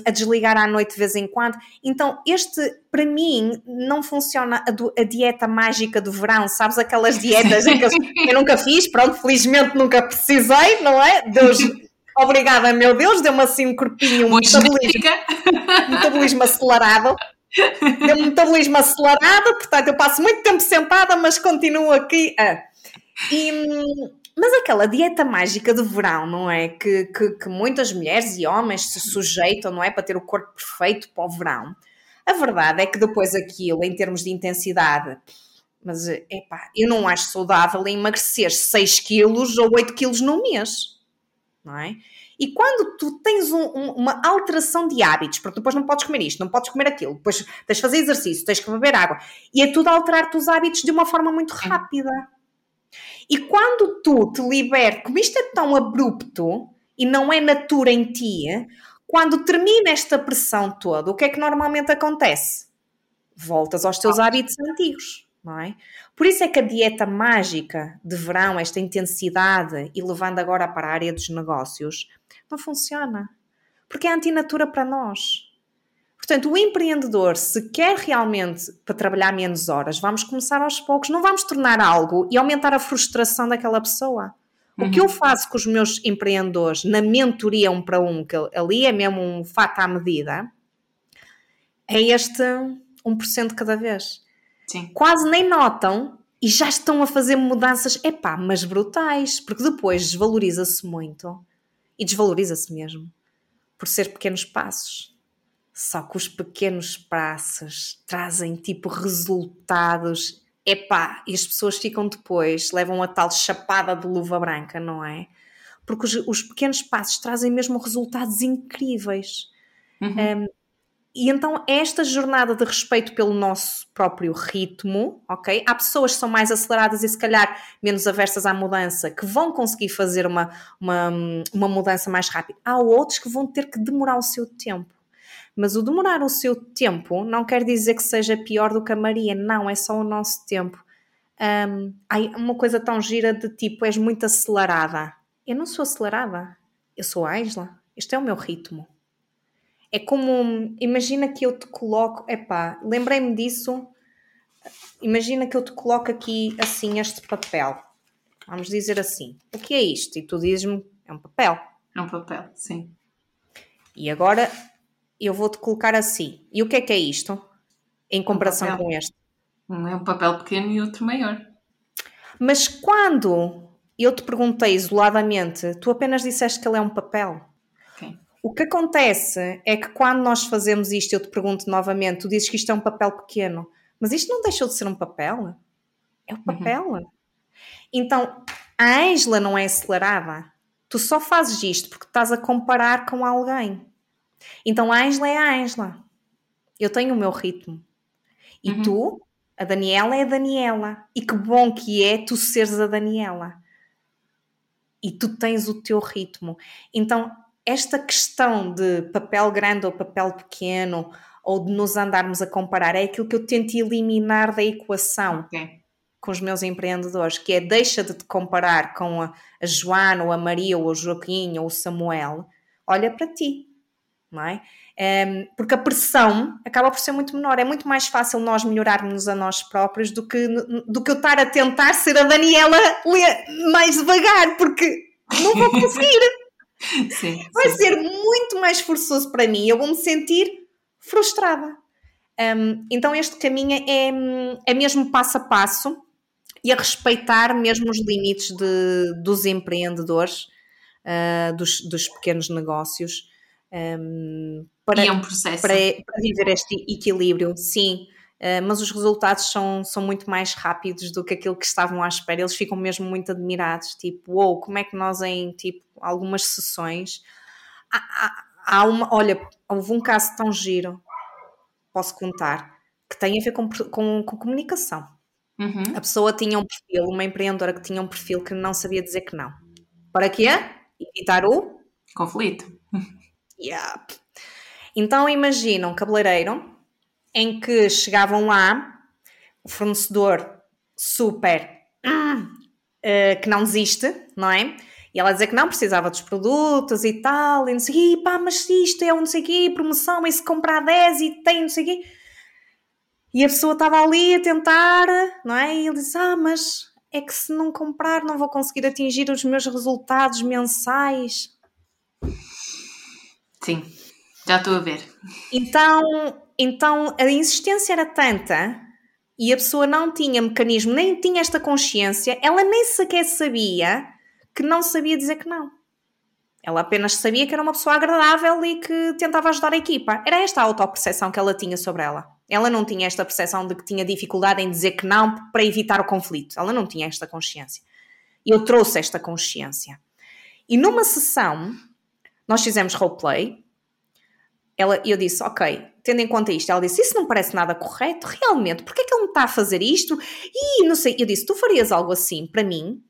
a, desligar à noite de vez em quando. Então, este, para mim, não funciona a, do, a dieta mágica do verão, sabes? Aquelas dietas que eu nunca fiz, pronto, felizmente nunca precisei, não é? Deus. Obrigada, meu Deus, deu-me assim um corpinho, um metabolismo, metabolismo acelerado. Deu-me um metabolismo acelerado, portanto, eu passo muito tempo sentada, mas continuo aqui a. E, mas aquela dieta mágica do verão, não é? Que, que, que, muitas mulheres e homens se sujeitam, não é? Para ter o corpo perfeito para o verão. A verdade é que depois aquilo, em termos de intensidade, mas epá, eu não acho saudável emagrecer 6 quilos ou 8 quilos no mês, não é? E quando tu tens um, um, uma alteração de hábitos, porque depois não podes comer isto, não podes comer aquilo, depois tens de fazer exercício, tens que beber água, e é tudo alterar-te os hábitos de uma forma muito rápida. E quando tu te libertas, como isto é tão abrupto e não é natura em ti, quando termina esta pressão toda, o que é que normalmente acontece? voltas aos teus hábitos antigos, não é? Por isso é que a dieta mágica de verão, esta intensidade, e levando agora para a área dos negócios, não funciona. Porque é antinatura para nós. Portanto, o empreendedor, se quer realmente para trabalhar menos horas, vamos começar aos poucos, não vamos tornar algo e aumentar a frustração daquela pessoa. O que eu uhum. faço com os meus empreendedores na mentoria um para um, que ali é mesmo um fato à medida, é este 1% cada vez. Sim. Quase nem notam e já estão a fazer mudanças, epá, mas brutais, porque depois desvaloriza-se muito e desvaloriza-se mesmo por ser pequenos passos. Só que os pequenos passos trazem tipo resultados epá, e as pessoas ficam depois, levam a tal chapada de luva branca, não é? Porque os, os pequenos passos trazem mesmo resultados incríveis. Uhum. Um, e então esta jornada de respeito pelo nosso próprio ritmo, ok? Há pessoas que são mais aceleradas e se calhar menos aversas à mudança, que vão conseguir fazer uma, uma, uma mudança mais rápida. Há outros que vão ter que demorar o seu tempo. Mas o demorar o seu tempo não quer dizer que seja pior do que a Maria, não, é só o nosso tempo. Um, há uma coisa tão gira de tipo, és muito acelerada. Eu não sou acelerada, eu sou Angela, este é o meu ritmo. É como, imagina que eu te coloco, epá, lembrei-me disso, imagina que eu te coloco aqui assim este papel. Vamos dizer assim, o que é isto? E tu dizes-me, é um papel. É um papel, sim. E agora eu vou-te colocar assim. E o que é que é isto? Em comparação um com este? Um é um papel pequeno e outro maior. Mas quando eu te perguntei isoladamente, tu apenas disseste que ele é um papel. Okay. O que acontece é que quando nós fazemos isto, eu te pergunto novamente, tu dizes que isto é um papel pequeno, mas isto não deixou de ser um papel? É o uhum. papel. Uhum. Então, a Ângela não é acelerada. Tu só fazes isto porque estás a comparar com alguém. Então a Ângela é a Ângela. Eu tenho o meu ritmo. E uhum. tu, a Daniela, é a Daniela. E que bom que é tu seres a Daniela. E tu tens o teu ritmo. Então, esta questão de papel grande ou papel pequeno, ou de nos andarmos a comparar, é aquilo que eu tento eliminar da equação. Okay com os meus empreendedores, que é deixa de te comparar com a, a Joana, ou a Maria, ou o Joaquim, ou o Samuel, olha para ti não é? Um, porque a pressão acaba por ser muito menor. É muito mais fácil nós melhorarmos a nós próprios do que, do que eu estar a tentar ser a Daniela mais devagar, porque não vou conseguir. sim, Vai sim. ser muito mais forçoso para mim. Eu vou me sentir frustrada. Um, então, este caminho é, é mesmo passo a passo e a respeitar mesmo os limites de, dos empreendedores, uh, dos, dos pequenos negócios um, para, é um processo. Para, para viver este equilíbrio, sim. Uh, mas os resultados são, são muito mais rápidos do que aquilo que estavam à espera. Eles ficam mesmo muito admirados, tipo, uou, wow, como é que nós em tipo, algumas sessões há, há, há uma, olha, houve um caso tão giro, posso contar, que tem a ver com, com, com comunicação. Uhum. A pessoa tinha um perfil, uma empreendedora que tinha um perfil que não sabia dizer que não. Para quê? Evitar o conflito. Yep. Então imagina um cabeleireiro em que chegavam lá, o fornecedor super uh, que não desiste, não é? E ela dizer que não precisava dos produtos e tal, e não sei o pá, mas isto é um não sei o quê, promoção, e se comprar 10 e tem não sei o quê. E a pessoa estava ali a tentar, não é? E ele disse, ah, mas é que se não comprar não vou conseguir atingir os meus resultados mensais. Sim, já estou a ver. Então, então a insistência era tanta e a pessoa não tinha mecanismo, nem tinha esta consciência, ela nem sequer sabia que não sabia dizer que não. Ela apenas sabia que era uma pessoa agradável e que tentava ajudar a equipa. Era esta a autoperceção que ela tinha sobre ela. Ela não tinha esta percepção de que tinha dificuldade em dizer que não para evitar o conflito. Ela não tinha esta consciência. Eu trouxe esta consciência. E numa sessão, nós fizemos roleplay. Ela, eu disse, ok, tendo em conta isto, ela disse, isso não parece nada correto, realmente, porquê é que ele me está a fazer isto? E não sei, eu disse, tu farias algo assim para mim?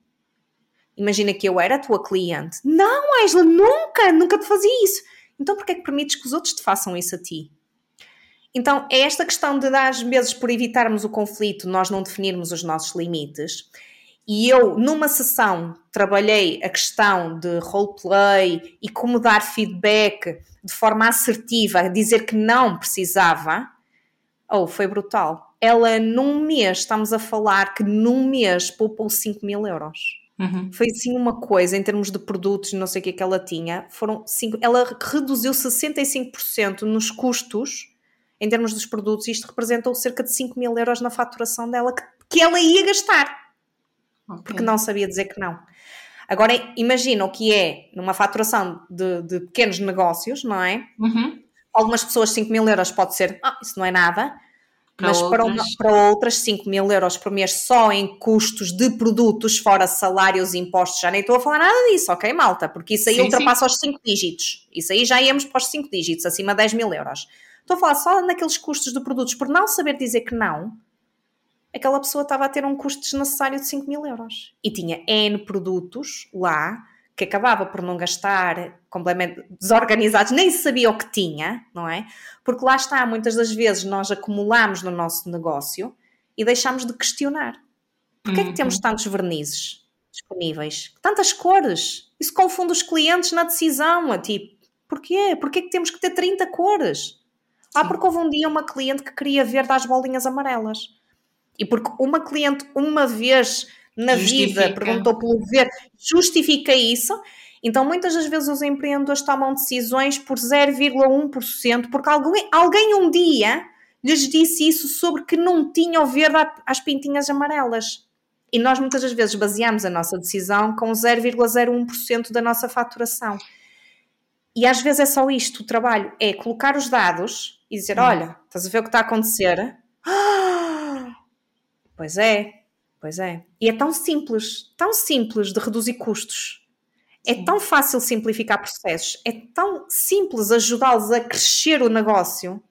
Imagina que eu era a tua cliente. Não, Angela, nunca, nunca te fazia isso. Então porquê é que permites que os outros te façam isso a ti? Então, é esta questão de, às vezes, por evitarmos o conflito, nós não definirmos os nossos limites. E eu, numa sessão, trabalhei a questão de roleplay e como dar feedback de forma assertiva, dizer que não precisava. Oh, foi brutal. Ela, num mês, estamos a falar que num mês poupou 5 mil euros. Uhum. Foi assim uma coisa em termos de produtos, não sei o que é que ela tinha. Foram cinco, ela reduziu 65% nos custos em termos dos produtos. Isto representou cerca de 5 mil euros na faturação dela que, que ela ia gastar okay. porque não sabia dizer que não. Agora imagina o que é numa faturação de, de pequenos negócios, não é? Uhum. Algumas pessoas 5 mil euros pode ser, ah, isso não é nada, para mas outras. Para, uma, para outras 5 mil euros por mês só em custos de produtos, fora salários e impostos, já nem estou a falar nada disso, ok, malta? Porque isso aí sim, ultrapassa sim. os 5 dígitos. Isso aí já íamos para os 5 dígitos, acima de 10 mil euros. Estou a falar só naqueles custos de produtos, por não saber dizer que não, aquela pessoa estava a ter um custo desnecessário de 5 mil euros. E tinha N produtos lá que acabava por não gastar completamente desorganizados, nem sabia o que tinha, não é? Porque lá está, muitas das vezes nós acumulamos no nosso negócio e deixamos de questionar. Porquê uhum. é que temos uhum. tantos vernizes disponíveis? Tantas cores? Isso confunde os clientes na decisão, a tipo, porquê? Porquê é que temos que ter 30 cores? Ah, porque houve um dia uma cliente que queria verde às bolinhas amarelas. E porque uma cliente uma vez na justifica. vida perguntou pelo ver, justifica isso. Então, muitas das vezes os empreendedores tomam decisões por 0,1%, porque alguém, alguém um dia lhes disse isso sobre que não tinham verde às pintinhas amarelas. E nós muitas das vezes baseamos a nossa decisão com 0,01% da nossa faturação. E às vezes é só isto: o trabalho é colocar os dados e dizer: hum. Olha, estás a ver o que está a acontecer? Pois é, pois é. E é tão simples, tão simples de reduzir custos. É tão fácil simplificar processos, é tão simples ajudá-los a crescer o negócio.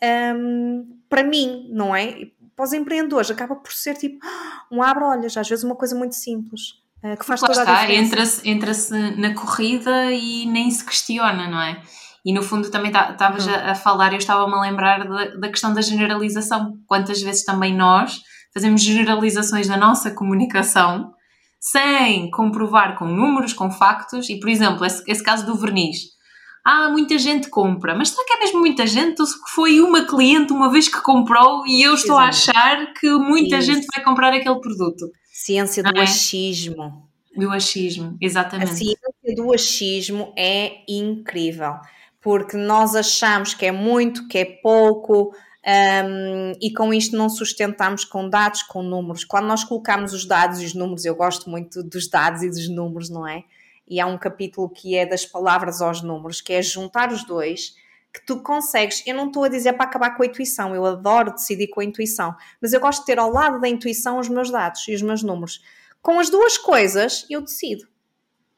Um, para mim, não é? Para os empreendedores, acaba por ser tipo um abre-olhas, às vezes uma coisa muito simples. Uh, que faz toda está, a diferença. Entra-se entra na corrida e nem se questiona, não é? E no fundo também estavas tá, uhum. a, a, falar, eu estava-me a lembrar da, da questão da generalização. Quantas vezes também nós fazemos generalizações na nossa comunicação sem comprovar com números, com factos, e por exemplo, esse, esse caso do verniz. Ah, muita gente compra, mas será que é mesmo muita gente? Ou se foi uma cliente uma vez que comprou e eu estou Exatamente. a achar que muita Isso. gente vai comprar aquele produto? Ciência do é? achismo. Do achismo, exatamente. A ciência do achismo é incrível, porque nós achamos que é muito, que é pouco, um, e com isto não sustentamos com dados, com números. Quando nós colocamos os dados e os números, eu gosto muito dos dados e dos números, não é? E há um capítulo que é das palavras aos números, que é juntar os dois, que tu consegues. Eu não estou a dizer para acabar com a intuição, eu adoro decidir com a intuição, mas eu gosto de ter ao lado da intuição os meus dados e os meus números. Com as duas coisas, eu decido.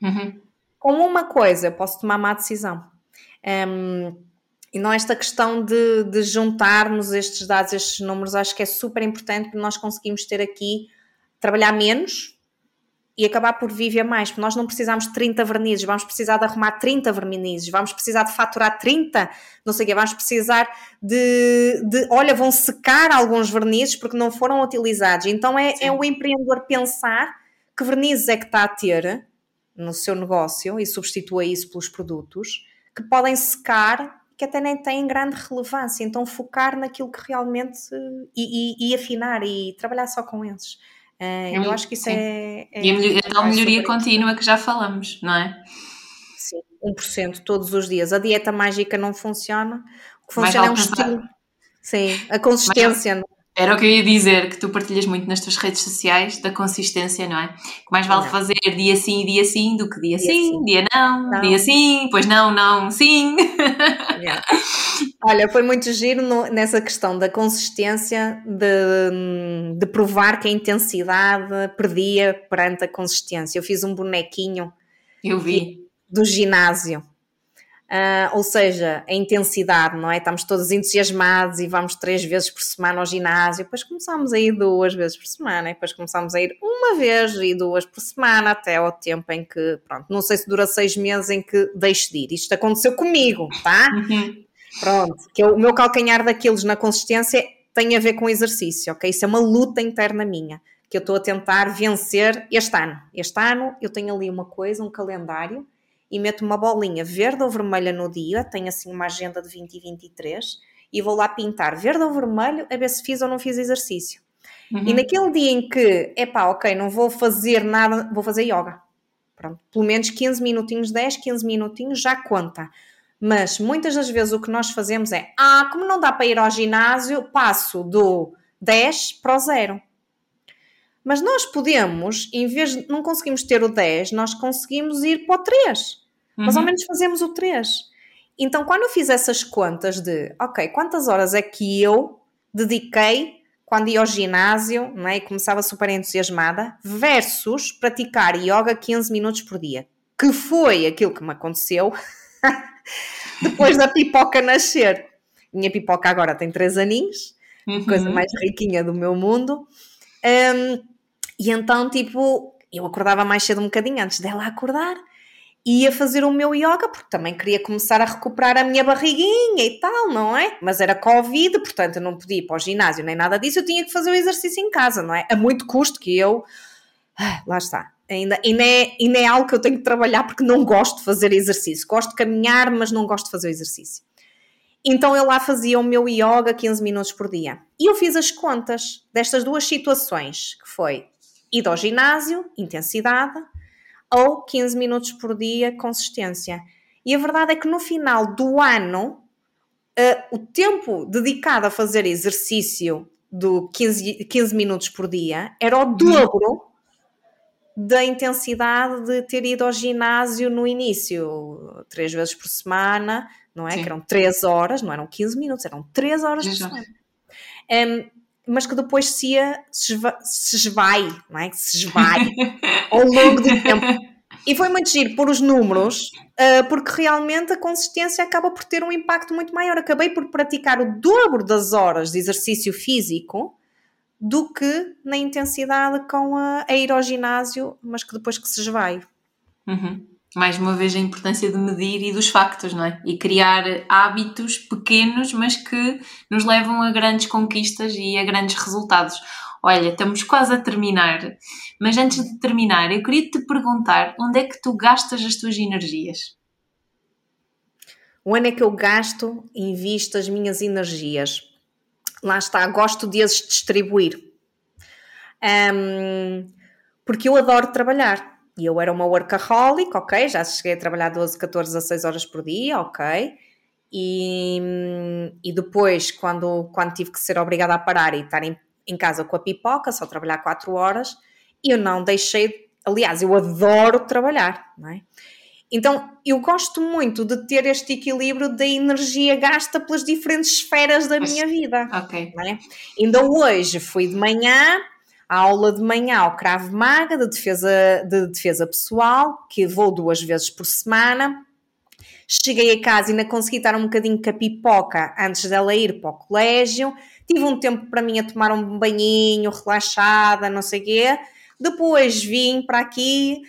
Uhum. Com uma coisa, eu posso tomar má decisão. Um, e não esta questão de, de juntarmos estes dados, estes números, acho que é super importante para nós conseguimos ter aqui, trabalhar menos e acabar por viver mais, porque nós não precisamos de 30 vernizes, vamos precisar de arrumar 30 vernizes, vamos precisar de faturar 30, não sei o quê, vamos precisar de, de olha, vão secar alguns vernizes porque não foram utilizados. Então é, é o empreendedor pensar que vernizes é que está a ter no seu negócio e substitua isso pelos produtos que podem secar que até nem têm grande relevância. Então, focar naquilo que realmente. e, e, e afinar e trabalhar só com esses. Uh, eu acho que isso é, é, E a, melhor, a tal melhoria contínua que já falamos, não é? Sim, 1% todos os dias. A dieta mágica não funciona. O que funciona é um estilo. Sim, a consistência. Era o que eu ia dizer, que tu partilhas muito nas tuas redes sociais da consistência, não é? Que mais vale não. fazer dia sim, dia sim, do que dia, dia sim, sim, dia não, não, dia sim, pois não, não, sim. Yeah. Olha, foi muito giro no, nessa questão da consistência, de, de provar que a intensidade perdia perante a consistência. Eu fiz um bonequinho eu vi. do ginásio Uh, ou seja, a intensidade, não é? Estamos todos entusiasmados e vamos três vezes por semana ao ginásio, depois começamos a ir duas vezes por semana, e depois começamos a ir uma vez e duas por semana, até ao tempo em que, pronto, não sei se dura seis meses em que deixo de ir. Isto aconteceu comigo, tá? Uhum. Pronto, que é o meu calcanhar daqueles na consistência tem a ver com exercício, ok? Isso é uma luta interna minha que eu estou a tentar vencer este ano. Este ano eu tenho ali uma coisa, um calendário, e meto uma bolinha verde ou vermelha no dia, tenho assim uma agenda de 20 e 23, e vou lá pintar verde ou vermelho a ver se fiz ou não fiz exercício. Uhum. E naquele dia em que, epá, ok, não vou fazer nada, vou fazer yoga. Pronto, pelo menos 15 minutinhos, 10, 15 minutinhos já conta. Mas muitas das vezes o que nós fazemos é, ah, como não dá para ir ao ginásio, passo do 10 para o 0. Mas nós podemos, em vez de não conseguimos ter o 10, nós conseguimos ir para o 3. Uhum. Mas ao menos fazemos o 3. Então, quando eu fiz essas contas de, ok, quantas horas é que eu dediquei quando ia ao ginásio não é? e começava super entusiasmada, versus praticar yoga 15 minutos por dia, que foi aquilo que me aconteceu depois da pipoca nascer. Minha pipoca agora tem 3 aninhos, uhum. coisa mais riquinha do meu mundo. Um, e então, tipo, eu acordava mais cedo um bocadinho antes dela acordar ia fazer o meu yoga, porque também queria começar a recuperar a minha barriguinha e tal, não é? Mas era Covid, portanto eu não podia ir para o ginásio nem nada disso, eu tinha que fazer o exercício em casa, não é? A muito custo que eu. Ah, lá está. Ainda, ainda, é, ainda é algo que eu tenho que trabalhar porque não gosto de fazer exercício. Gosto de caminhar, mas não gosto de fazer exercício. Então eu lá fazia o meu yoga 15 minutos por dia. E eu fiz as contas destas duas situações, que foi ir ao ginásio, intensidade, ou 15 minutos por dia, consistência. E a verdade é que no final do ano, uh, o tempo dedicado a fazer exercício do 15, 15 minutos por dia era o dobro da intensidade de ter ido ao ginásio no início, três vezes por semana, não é? Sim. Que eram 3 horas, não eram 15 minutos, eram 3 horas por semana. Um, mas que depois se, se esvai, não é? Se esvai ao longo do tempo. E foi muito giro por os números, uh, porque realmente a consistência acaba por ter um impacto muito maior. Acabei por praticar o dobro das horas de exercício físico do que na intensidade com a, a ir ao ginásio, mas que depois que se esvai. Uhum mais uma vez a importância de medir e dos factos, não é? E criar hábitos pequenos, mas que nos levam a grandes conquistas e a grandes resultados. Olha, estamos quase a terminar, mas antes de terminar, eu queria te perguntar onde é que tu gastas as tuas energias? Onde é que eu gasto e invisto as minhas energias? Lá está, gosto de as distribuir. Um, porque eu adoro trabalhar e eu era uma workaholic, ok, já cheguei a trabalhar 12, 14, 16 horas por dia, ok. E, e depois, quando, quando tive que ser obrigada a parar e estar em, em casa com a pipoca, só trabalhar 4 horas, eu não deixei. Aliás, eu adoro trabalhar, não é? Então, eu gosto muito de ter este equilíbrio da energia gasta pelas diferentes esferas da minha vida. Ok. É? Ainda hoje fui de manhã, a aula de manhã ao Krav Maga de defesa, de defesa pessoal, que vou duas vezes por semana. Cheguei a casa e ainda consegui estar um bocadinho com a pipoca antes dela ir para o colégio. Tive um tempo para mim a tomar um banhinho, relaxada, não sei o quê. Depois vim para aqui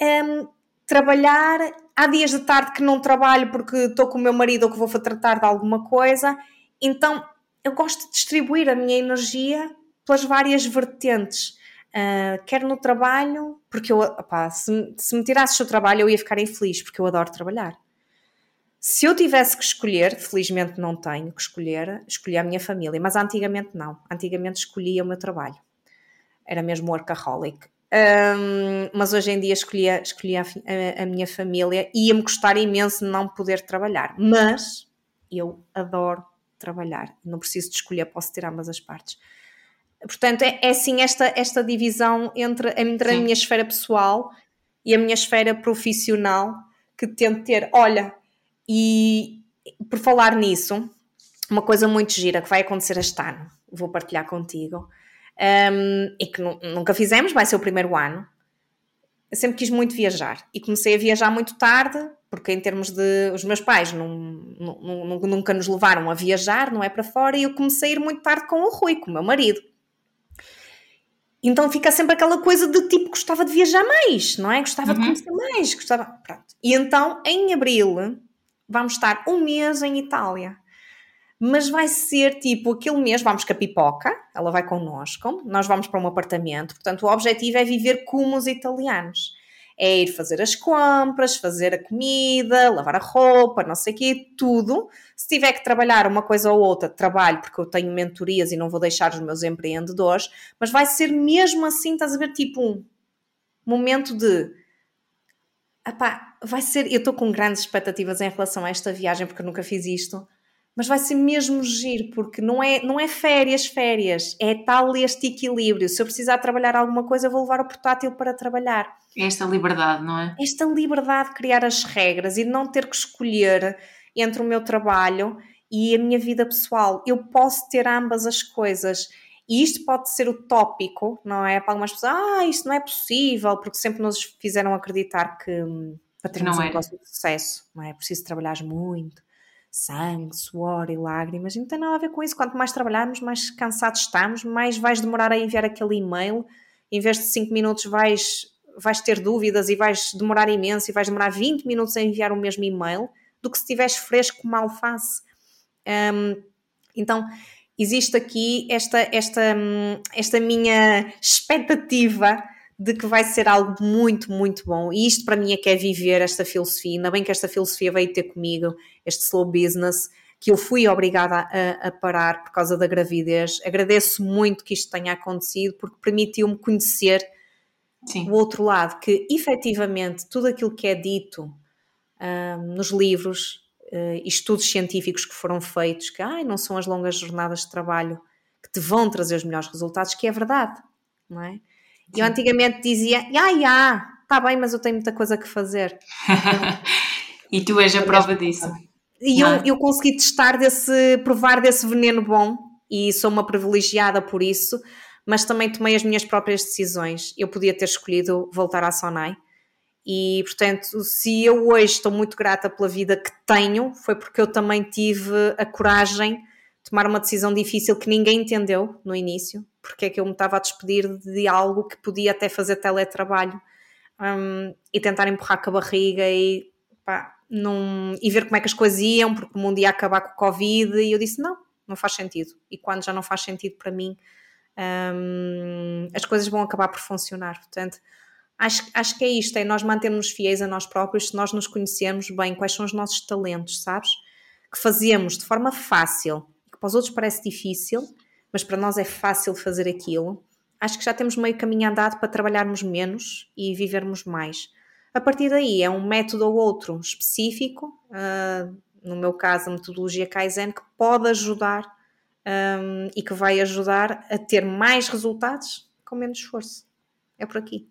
um, trabalhar. Há dias de tarde que não trabalho porque estou com o meu marido ou que vou tratar de alguma coisa. Então eu gosto de distribuir a minha energia pelas várias vertentes. Uh, quer no trabalho, porque eu, opá, se, se me tirasses o trabalho eu ia ficar infeliz, porque eu adoro trabalhar. Se eu tivesse que escolher, felizmente não tenho que escolher, escolhi a minha família, mas antigamente não. Antigamente escolhia o meu trabalho. Era mesmo workaholic. Um, mas hoje em dia escolhia, escolhia a, a, minha família e ia-me custar imenso não poder trabalhar. Mas eu adoro trabalhar. Não preciso de escolher, posso ter ambas as partes. Portanto, é, é sim esta, esta divisão entre, entre a minha esfera pessoal e a minha esfera profissional que tento ter. Olha, e por falar nisso, uma coisa muito gira que vai acontecer este ano, vou partilhar contigo, um, e que nunca fizemos, vai ser o primeiro ano. Eu sempre quis muito viajar e comecei a viajar muito tarde, porque em termos de. Os meus pais não, não, nunca nos levaram a viajar, não é para fora, e eu comecei a ir muito tarde com o Rui, com o meu marido. Então fica sempre aquela coisa de tipo, gostava de viajar mais, não é? Gostava uhum. de conhecer mais, gostava. Pronto. E então, em abril, vamos estar um mês em Itália. mas vai ser tipo aquele mês vamos com a pipoca, ela vai connosco, nós vamos para um apartamento, portanto o objetivo é viver como os italianos. É ir fazer as compras, fazer a comida, lavar a roupa, não sei o quê, tudo. Se tiver que trabalhar uma coisa ou outra, trabalho, porque eu tenho mentorias e não vou deixar os meus empreendedores, mas vai ser mesmo assim, estás a ver, tipo um momento de Epá, vai ser. Eu estou com grandes expectativas em relação a esta viagem, porque eu nunca fiz isto, mas vai ser mesmo giro, porque não é, não é férias, férias, é tal este equilíbrio. Se eu precisar trabalhar alguma coisa, eu vou levar o portátil para trabalhar. Esta liberdade, não é? Esta liberdade de criar as regras e não ter que escolher entre o meu trabalho e a minha vida pessoal. Eu posso ter ambas as coisas. E isto pode ser utópico, não é? Para algumas pessoas, ah, isto não é possível, porque sempre nos fizeram acreditar que hum, para termos um negócio de sucesso, não é? É preciso trabalhar muito, sangue, suor e lágrimas, não tem nada a ver com isso. Quanto mais trabalharmos, mais cansados estamos, mais vais demorar a enviar aquele e-mail, em vez de 5 minutos vais, vais ter dúvidas e vais demorar imenso e vais demorar 20 minutos a enviar o mesmo e-mail do que se estiveres fresco como alface. Um, então, existe aqui esta, esta, esta minha expectativa de que vai ser algo muito, muito bom. E isto para mim é que é viver esta filosofia. Ainda bem que esta filosofia veio ter comigo, este slow business, que eu fui obrigada a, a parar por causa da gravidez. Agradeço muito que isto tenha acontecido, porque permitiu-me conhecer Sim. o outro lado, que efetivamente tudo aquilo que é dito um, nos livros, uh, estudos científicos que foram feitos, que ai, não são as longas jornadas de trabalho que te vão trazer os melhores resultados, que é verdade, não é? E eu antigamente dizia, ah, já, está bem, mas eu tenho muita coisa que fazer. e tu és a prova disso. E eu, é? eu consegui testar desse, provar desse veneno bom e sou uma privilegiada por isso, mas também tomei as minhas próprias decisões. Eu podia ter escolhido voltar à Sonai, e, portanto, se eu hoje estou muito grata pela vida que tenho, foi porque eu também tive a coragem de tomar uma decisão difícil que ninguém entendeu no início, porque é que eu me estava a despedir de algo que podia até fazer teletrabalho um, e tentar empurrar com a barriga e, pá, num, e ver como é que as coisas iam, porque o mundo ia acabar com o Covid, e eu disse: não, não faz sentido. E quando já não faz sentido para mim, um, as coisas vão acabar por funcionar. Portanto Acho, acho que é isto, é nós mantermos fiéis a nós próprios se nós nos conhecermos bem quais são os nossos talentos, sabes? Que fazemos de forma fácil, que para os outros parece difícil, mas para nós é fácil fazer aquilo. Acho que já temos meio caminho andado para trabalharmos menos e vivermos mais. A partir daí é um método ou outro específico, uh, no meu caso a metodologia Kaizen, que pode ajudar um, e que vai ajudar a ter mais resultados com menos esforço. É por aqui.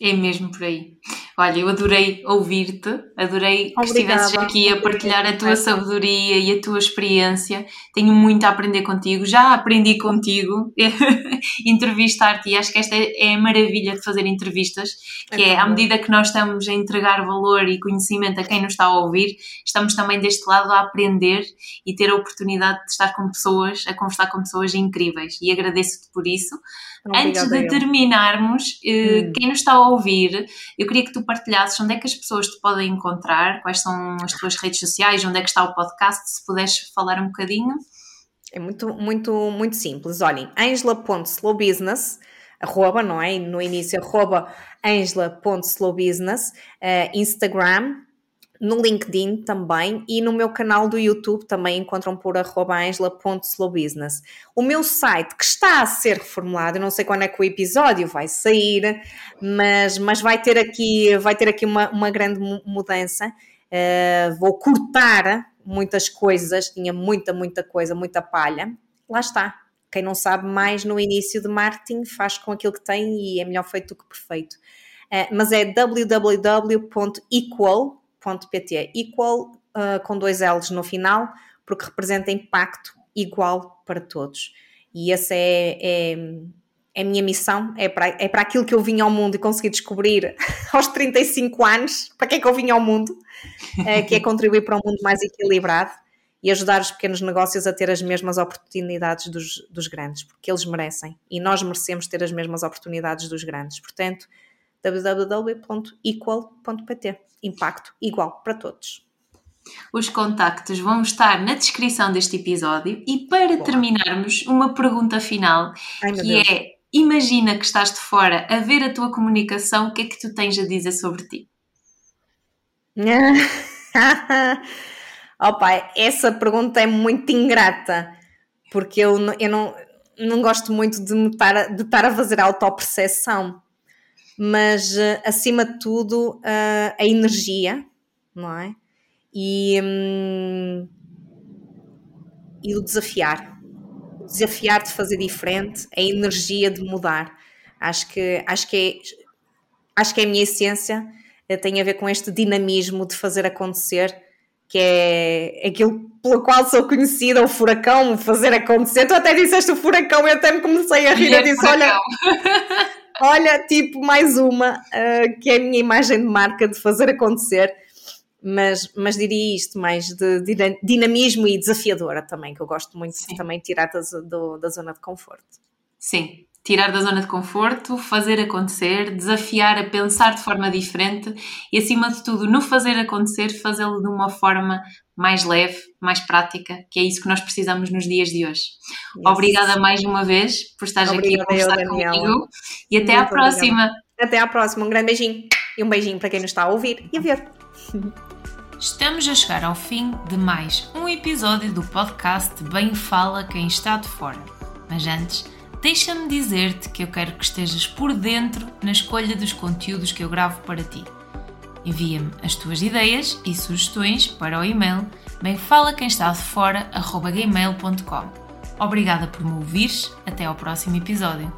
É mesmo por aí. Olha, eu adorei ouvir-te, adorei Obrigada. que estivesses aqui a partilhar a tua sabedoria e a tua experiência. Tenho muito a aprender contigo, já aprendi contigo, entrevistar-te e acho que esta é a maravilha de fazer entrevistas, que é, é à medida que nós estamos a entregar valor e conhecimento a quem nos está a ouvir, estamos também deste lado a aprender e ter a oportunidade de estar com pessoas, a conversar com pessoas incríveis e agradeço-te por isso. Obrigada Antes de terminarmos, eh, hum. quem nos está a ouvir, eu queria que tu partilhasses onde é que as pessoas te podem encontrar, quais são as tuas redes sociais, onde é que está o podcast, se puderes falar um bocadinho. É muito, muito, muito simples. Olhem, angela.slowbusiness, arroba, não é? No início, arroba angela.slowbusiness, uh, Instagram, no LinkedIn também e no meu canal do YouTube também encontram por angela.slowbusiness. O meu site que está a ser reformulado, eu não sei quando é que o episódio vai sair, mas, mas vai ter aqui, vai ter aqui uma, uma grande mudança. Uh, vou cortar muitas coisas, tinha muita, muita coisa, muita palha. Lá está. Quem não sabe mais no início de marketing faz com aquilo que tem e é melhor feito do que perfeito. Uh, mas é www.equal equal.pt. Equal uh, com dois L's no final, porque representa impacto igual para todos. E essa é, é, é a minha missão, é para, é para aquilo que eu vim ao mundo e consegui descobrir aos 35 anos, para que é que eu vim ao mundo, é, que é contribuir para um mundo mais equilibrado e ajudar os pequenos negócios a ter as mesmas oportunidades dos, dos grandes, porque eles merecem e nós merecemos ter as mesmas oportunidades dos grandes. Portanto, www.equal.pt. Impacto igual para todos. Os contactos vão estar na descrição deste episódio e para Boa. terminarmos, uma pergunta final Ai, que Deus. é imagina que estás de fora a ver a tua comunicação, o que é que tu tens a dizer sobre ti? oh pai, essa pergunta é muito ingrata, porque eu, eu não, não gosto muito de, estar, de estar a fazer autoperceção, mas eh, acima de tudo eh, a energia, não é? E, hum, e o desafiar. O desafiar de fazer diferente, a energia de mudar. Acho que, acho que, é, acho que é a minha essência, eh, tem a ver com este dinamismo de fazer acontecer que é aquilo pelo qual sou conhecida, o furacão, fazer acontecer. Tu até disseste o furacão, eu até me comecei a rir, e eu disse, olha, olha, tipo, mais uma, uh, que é a minha imagem de marca de fazer acontecer, mas, mas diria isto, mais de, de dinamismo e desafiadora também, que eu gosto muito Sim. de também tirar da, do, da zona de conforto. Sim, tirar da zona de conforto, fazer acontecer, desafiar a pensar de forma diferente e, acima de tudo, no fazer acontecer, fazê-lo de uma forma mais leve, mais prática, que é isso que nós precisamos nos dias de hoje. Yes. Obrigada mais uma vez por estar aqui a conversar eu, comigo e até Muito à próxima. Obrigada. Até à próxima. Um grande beijinho e um beijinho para quem nos está a ouvir e a ver. Estamos a chegar ao fim de mais um episódio do podcast Bem Fala Quem Está de Fora. Mas antes, deixa-me dizer-te que eu quero que estejas por dentro na escolha dos conteúdos que eu gravo para ti. Envia-me as tuas ideias e sugestões para o e-mail bemfalaquemestadefora.gmail.com Obrigada por me ouvires, até ao próximo episódio.